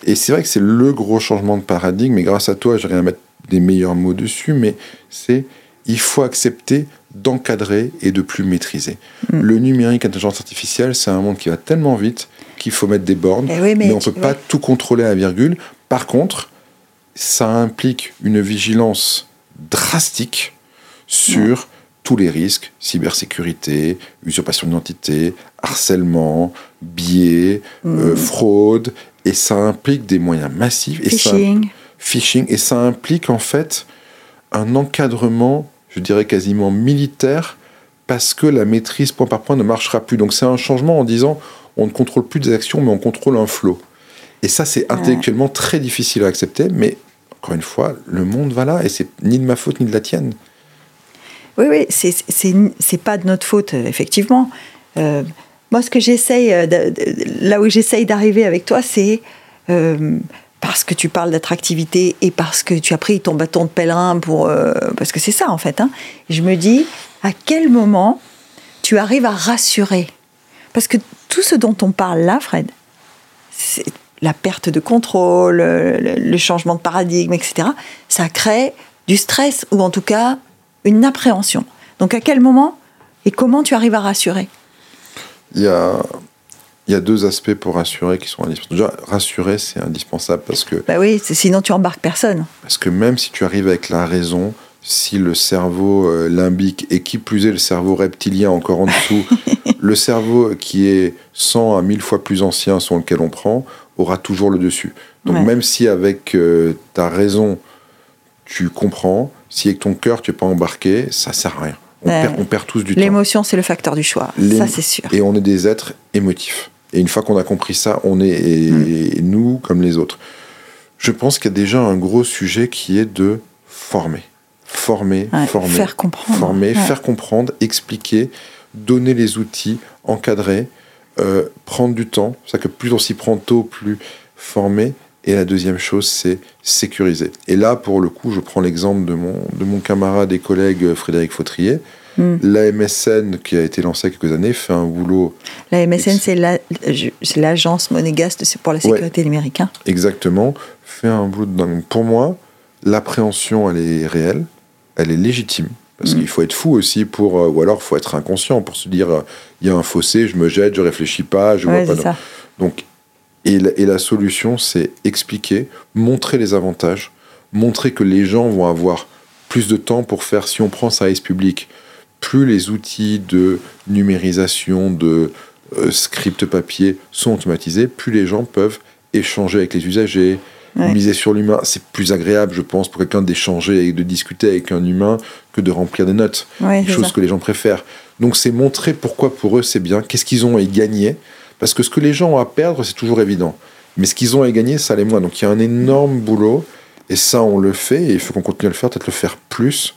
Et c'est vrai que c'est le gros changement de paradigme, et grâce à toi, je vais mettre des meilleurs mots dessus, mais c'est il faut accepter d'encadrer et de plus maîtriser. Mm. Le numérique, l'intelligence artificielle, c'est un monde qui va tellement vite qu'il faut mettre des bornes, eh mais, on ne peut pas tout contrôler à virgule. Par contre, ça implique une vigilance drastique sur tous les risques, cybersécurité, usurpation d'identité, harcèlement, biais, euh, fraude, et ça implique des moyens massifs. Et phishing. phishing, et ça implique en fait un encadrement, je dirais quasiment militaire, parce que la maîtrise point par point ne marchera plus. Donc c'est un changement en disant on ne contrôle plus des actions, mais on contrôle un flot. Et ça, c'est intellectuellement très difficile à accepter, mais encore une fois, le monde va là et c'est ni de ma faute ni de la tienne. Oui, oui, c'est pas de notre faute, effectivement. Euh, moi, ce que j'essaye, euh, là où j'essaye d'arriver avec toi, c'est euh, parce que tu parles d'attractivité et parce que tu as pris ton bâton de pèlerin pour. parce que c'est ça, en fait. Hein. je me dis, à quel moment tu arrives à rassurer? Parce que tout ce dont on parle là, Fred, c'est la perte de contrôle, le, changement de paradigme, etc., ça crée du stress ou en tout cas une appréhension. Donc à quel moment et comment tu arrives à rassurer? Il y, a, il y a deux aspects pour rassurer qui sont indispensables. Déjà, rassurer, c'est indispensable parce que... Bah oui, sinon tu embarques personne. Parce que même si tu arrives avec la raison, si le cerveau euh, limbique, et qui plus est le cerveau reptilien encore en dessous, [LAUGHS] le cerveau qui est 100 à 1000 fois plus ancien sur lequel on prend, aura toujours le dessus. Donc même si avec euh, ta raison, tu comprends, si avec ton cœur, tu n'es pas embarqué, ça sert à rien. On, perd, tous du temps. L'émotion, c'est le facteur du choix. Ça, c'est sûr. Et on est des êtres émotifs. Et une fois qu'on a compris ça, on est et, mm. nous comme les autres. Je pense qu'il y a déjà un gros sujet qui est de former. Former, former. Faire comprendre. Former, faire comprendre, expliquer, donner les outils, encadrer. Euh, prendre du temps, c'est que plus on s'y prend tôt, plus formé. Et la deuxième chose, c'est sécuriser. Et là, pour le coup, je prends l'exemple de mon, de mon camarade et collègue Frédéric Fautrier. Hmm. La MSN, qui a été lancée il y a quelques années, fait un boulot. La MSN, c'est l'agence monégasque pour la sécurité numérique. Hein. Exactement. Fait un boulot de Pour moi, l'appréhension, elle est réelle, elle est légitime. Parce mm. qu'il faut être fou aussi pour. Euh, ou alors, il faut être inconscient pour se dire euh, il y a un fossé, je me jette, je réfléchis pas, je vois pas. Ça. Donc, et la, et la solution, c'est expliquer, montrer les avantages, montrer que les gens vont avoir plus de temps pour faire. Si on prend service public, plus les outils de numérisation, de euh, script papier sont automatisés, plus les gens peuvent échanger avec les usagers, Miser sur l'humain, c'est plus agréable, je pense, pour quelqu'un d'échanger et de discuter avec un humain que de remplir des notes. chose que les gens préfèrent. Donc c'est montrer pourquoi pour eux c'est bien, qu'est-ce qu'ils ont à y gagner. Parce que ce que les gens ont à perdre, c'est toujours évident. Mais ce qu'ils ont à y gagner, ça l'est moins. Donc il y a un énorme boulot. Et ça, on le fait. Et il faut qu'on continue à le faire, peut-être le faire plus.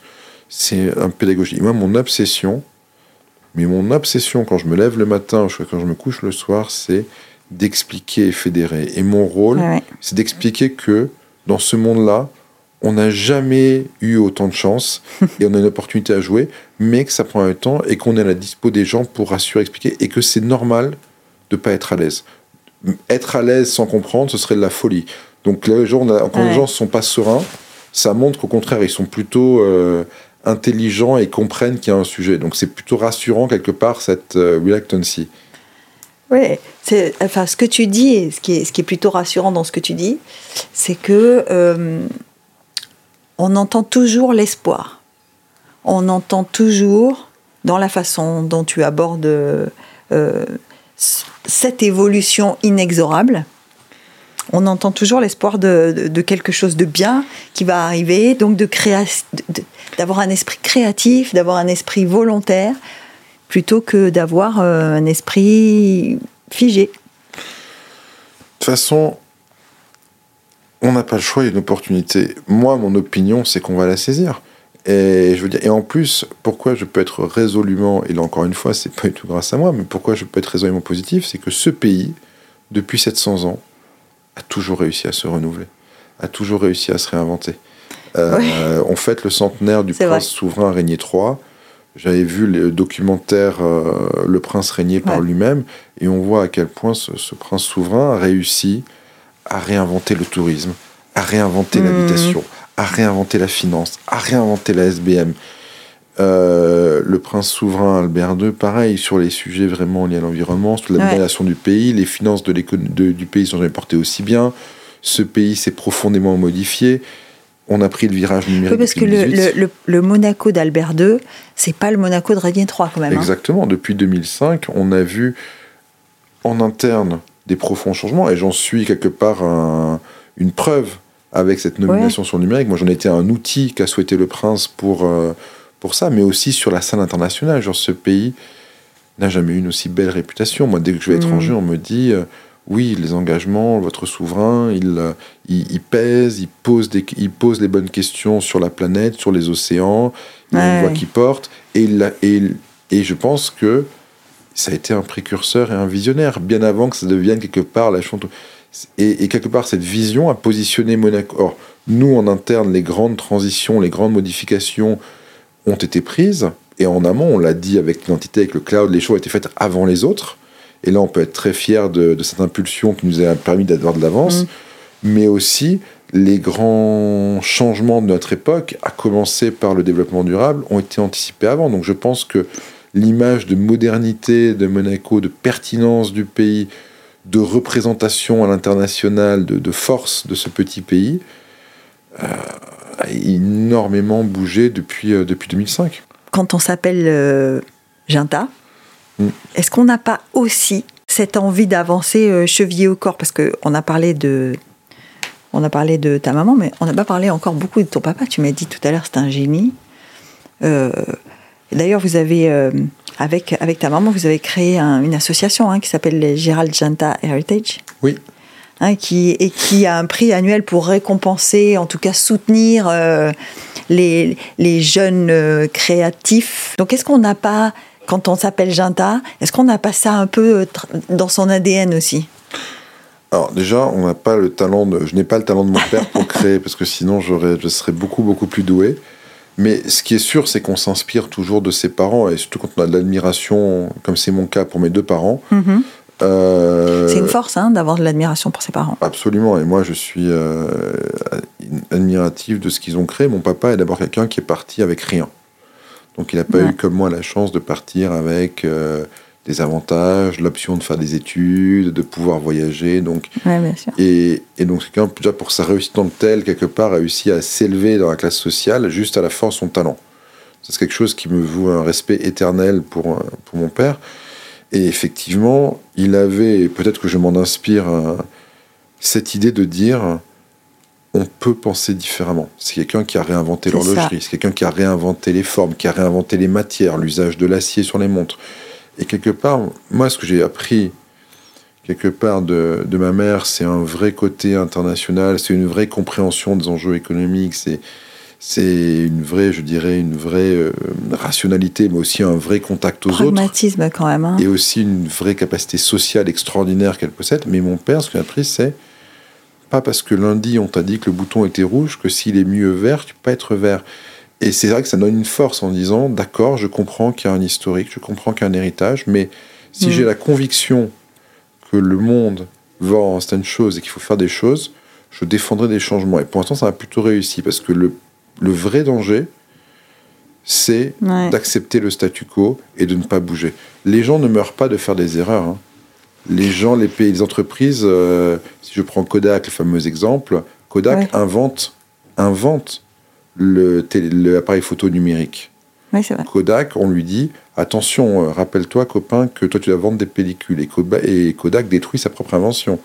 C'est un pédagogie. Moi, mon obsession, mais mon obsession quand je me lève le matin, quand je me couche le soir, c'est d'expliquer et fédérer. Et mon rôle, c'est d'expliquer que dans ce monde-là, on n'a jamais eu autant de chance [LAUGHS] et on a une opportunité à jouer, mais que ça prend un temps et qu'on est à la dispo des gens pour rassurer, expliquer et que c'est normal de ne pas être à l'aise. Être à l'aise sans comprendre, ce serait de la folie. Donc les gens, quand les gens ne sont pas sereins, ça montre qu'au contraire, ils sont plutôt euh, intelligents et comprennent qu'il y a un sujet. Donc c'est plutôt rassurant quelque part cette euh, reluctancy. Oui, enfin ce que tu dis, ce qui est, plutôt rassurant dans ce que tu dis, c'est que euh, on entend toujours l'espoir. On entend toujours dans la façon dont tu abordes cette évolution inexorable on entend toujours l'espoir de, quelque chose de bien qui va arriver, donc de d'avoir un esprit créatif, d'avoir un esprit volontaire, plutôt que d'avoir euh, un esprit figé. De toute façon, on n'a pas le choix, il y a une opportunité. Moi, mon opinion, c'est qu'on va la saisir. Et je veux dire, et en plus, pourquoi je peux être résolument, et là encore une fois, c'est pas du tout grâce à moi, mais pourquoi je peux être résolument positif, c'est que ce pays, depuis 700 ans, a toujours réussi à se renouveler, a toujours réussi à se réinventer. Euh, On fête le centenaire du prince souverain Régnier III. J'avais vu le documentaire euh, Le prince régné par lui-même, et on voit à quel point ce, prince souverain a réussi à réinventer le tourisme, à réinventer mmh. l'habitation, à réinventer la finance, à réinventer la SBM. Euh, le prince souverain Albert II, pareil, sur les sujets vraiment liés à l'environnement, sur la ouais. du pays, les finances de du pays sont jamais portées aussi bien. Ce pays s'est profondément modifié. On a pris le virage numérique. Oui, parce que le, Monaco d'Albert II, c'est pas le Monaco de Régnier III quand même. Hein. Exactement. Depuis 2005, on a vu en interne des profonds changements, et j'en suis quelque part une preuve avec cette nomination sur le numérique. Moi, j'en étais un outil qu'a souhaité le prince pour. Euh, pour ça, mais aussi sur la scène internationale. Genre, ce pays n'a jamais eu une aussi belle réputation. Moi, dès que je vais étranger, mm. on me dit euh, oui, les engagements, votre souverain, il, euh, il, pèse, il pose, des, il pose les bonnes questions sur la planète, sur les océans, il a une voix qui porte. Et, et, et je pense que ça a été un précurseur et un visionnaire, bien avant que ça devienne quelque part la chanteuse. Et, et, quelque part, cette vision a positionné Monaco. Or, nous, en interne, les grandes transitions, les grandes modifications ont été prises. Et en amont, on l'a dit avec l'identité, avec le cloud, les choses ont été faites avant les autres. Et là, on peut être très fier de, cette impulsion qui nous a permis d'avoir de l'avance. Mm. Mais aussi, les grands changements de notre époque, à commencer par le développement durable, ont été anticipés avant. Donc je pense que l'image de modernité de Monaco, de pertinence du pays, de représentation à l'international, de, force de ce petit pays, euh, a énormément bougé depuis, euh, depuis 2005. Quand on s'appelle euh, Ginta. Est-ce qu'on n'a pas aussi cette envie d'avancer euh, chevillé au corps? Parce qu'on a parlé de. On a parlé de ta maman, mais on n'a pas parlé encore beaucoup de ton papa. Tu m'as dit tout à l'heure, c'est un génie. D'ailleurs, vous avez, avec, avec ta maman, vous avez créé une association hein, qui s'appelle Gérald Ginta Heritage. Oui. Hein, qui, et qui a un prix annuel pour récompenser, en tout cas soutenir euh, les, les, jeunes euh, créatifs. Donc est-ce qu'on n'a pas, quand on s'appelle Ginta, est-ce qu'on n'a pas ça un peu euh, dans son ADN aussi? Alors déjà, on n'a pas le talent de, je n'ai pas le talent de mon père pour [LAUGHS] créer parce que sinon j'aurais, je serais beaucoup beaucoup plus doué. Mais ce qui est sûr, c'est qu'on s'inspire toujours de ses parents et surtout quand on a de l'admiration, comme c'est mon cas pour mes deux parents. Mm-hmm. Euh, c'est une force hein, d'avoir de l'admiration pour ses parents. Absolument, et moi je suis euh, admiratif de ce qu'ils ont créé. Mon papa est d'abord quelqu'un qui est parti avec rien. Donc il n'a pas eu comme moi la chance de partir avec euh, des avantages, l'option de faire des études, de pouvoir voyager. Donc, bien sûr. Et, et, donc quelqu'un, déjà pour sa réussite en tel, quelque part, a réussi à s'élever dans la classe sociale juste à la force de son talent. C'est quelque chose qui me vaut un respect éternel pour, pour mon père. Et effectivement, il avait, peut-être que je m'en inspire, euh, cette idée de dire on peut penser différemment. C'est quelqu'un qui a réinventé l'horlogerie, c'est quelqu'un qui a réinventé les formes, qui a réinventé les matières, l'usage de l'acier sur les montres. Et quelque part, moi, ce que j'ai appris quelque part de, de ma mère, c'est un vrai côté international, c'est une vraie compréhension des enjeux économiques, c'est c'est une vraie, je dirais, une vraie euh, rationalité, mais aussi un vrai contact aux Pragmatisme autres. quand même. Hein. Et aussi une vraie capacité sociale extraordinaire qu'elle possède. Mais mon père, ce qu'il a appris, c'est pas parce que lundi on t'a dit que le bouton était rouge que s'il est mieux vert, tu peux pas être vert. Et c'est vrai que ça donne une force en disant, d'accord, je comprends qu'il y a un historique, je comprends qu'il y a un héritage, mais si mm. j'ai la conviction que le monde va en certaines choses et qu'il faut faire des choses, je défendrai des changements. Et pour l'instant, ça a plutôt réussi parce que le, le vrai danger, c'est d'accepter le statu quo et de ne pas bouger. Les gens ne meurent pas de faire des erreurs. Hein. Les gens, les pays, les entreprises, euh, si je prends Kodak, le fameux exemple, Kodak invente, invente l'appareil photo numérique. Kodak, on lui dit attention, euh, rappelle-toi, copain, que toi tu dois vendre des pellicules. Et Kodak, détruit sa propre invention.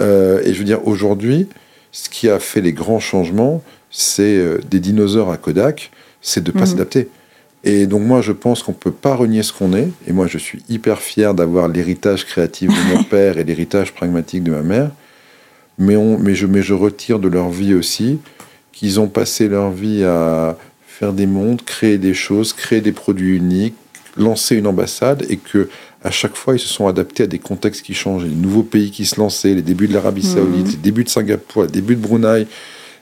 Euh, et je veux dire, aujourd'hui, ce qui a fait les grands changements, c'est des dinosaures à Kodak c'est de ne pas mhm. s'adapter. Et donc moi, je pense qu'on ne peut pas renier ce qu'on est. Et moi, je suis hyper fier d'avoir l'héritage créatif de mon [LAUGHS] père et l'héritage pragmatique de ma mère. Mais, on, mais, je, mais je retire de leur vie aussi qu'ils ont passé leur vie à faire des mondes, créer des choses, créer des produits uniques, lancer une ambassade et que à chaque fois, ils se sont adaptés à des contextes qui changeaient. Les nouveaux pays qui se lançaient, les débuts de l'Arabie mhm. Saoudite, les débuts de Singapour, les débuts de Brunei.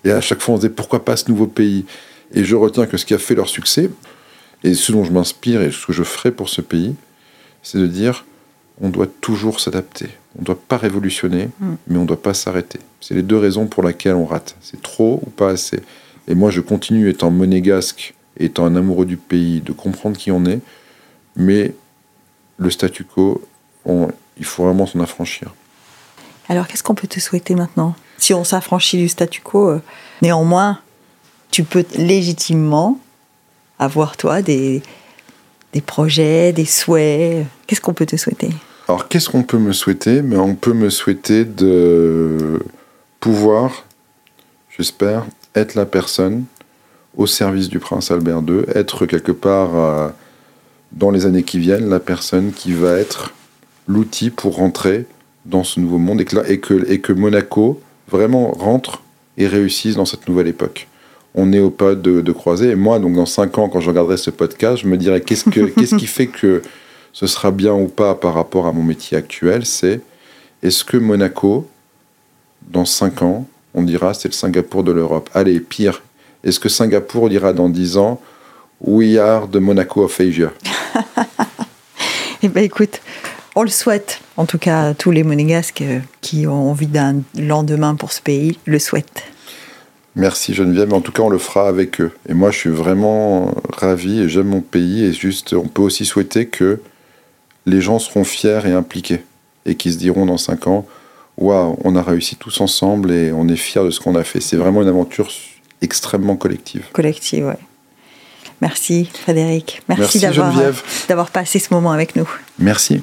Et à chaque fois, on se disait pourquoi pas ce nouveau pays? Et je retiens que ce qui a fait leur succès, et ce dont je m'inspire et ce que je ferai pour ce pays, c'est de dire on doit toujours s'adapter. On ne doit pas révolutionner, mm. mais on ne doit pas s'arrêter. C'est les deux raisons pour lesquelles on rate. C'est trop ou pas assez? Et moi, je continue étant monégasque, étant un amoureux du pays, de comprendre qui on est, mais le statu quo, il faut vraiment s'en affranchir. Alors, qu'est-ce qu'on peut te souhaiter maintenant? Si on s'affranchit du statu quo, euh, néanmoins, tu peux légitimement avoir, toi, des, des projets, des souhaits? Qu'est-ce qu'on peut te souhaiter? Alors, qu'est-ce qu'on peut me souhaiter? Mais on peut me souhaiter de pouvoir, j'espère, être la personne au service du prince Albert II, être quelque part, euh, dans les années qui viennent, la personne qui va être l'outil pour rentrer dans ce nouveau monde et que, et que, et que Monaco vraiment rentre et réussisse dans cette nouvelle époque on est au pas de, de croiser. Et moi, donc dans 5 ans, quand je regarderai ce podcast, je me dirais qu'est-ce, que, [LAUGHS] qu'est-ce qui fait que ce sera bien ou pas par rapport à mon métier actuel C'est est-ce que Monaco, dans 5 ans, on dira c'est le Singapour de l'Europe? Allez, pire, est-ce que Singapour dira dans 10 ans We are the Monaco of Asia? [LAUGHS] Eh bien, écoute, on le souhaite. En tout cas, tous les monégasques qui ont envie d'un lendemain pour ce pays le souhaitent. Merci Geneviève, mais en tout cas on le fera avec eux. Et moi je suis vraiment ravi et j'aime mon pays et juste on peut aussi souhaiter que les gens seront fiers et impliqués et qu'ils se diront dans 5 ans waouh, on a réussi tous ensemble et on est fiers de ce qu'on a fait. C'est vraiment une aventure extrêmement collective. Collective, ouais. Merci Frédéric. Merci, Merci d'avoir, d'avoir passé ce moment avec nous. Merci.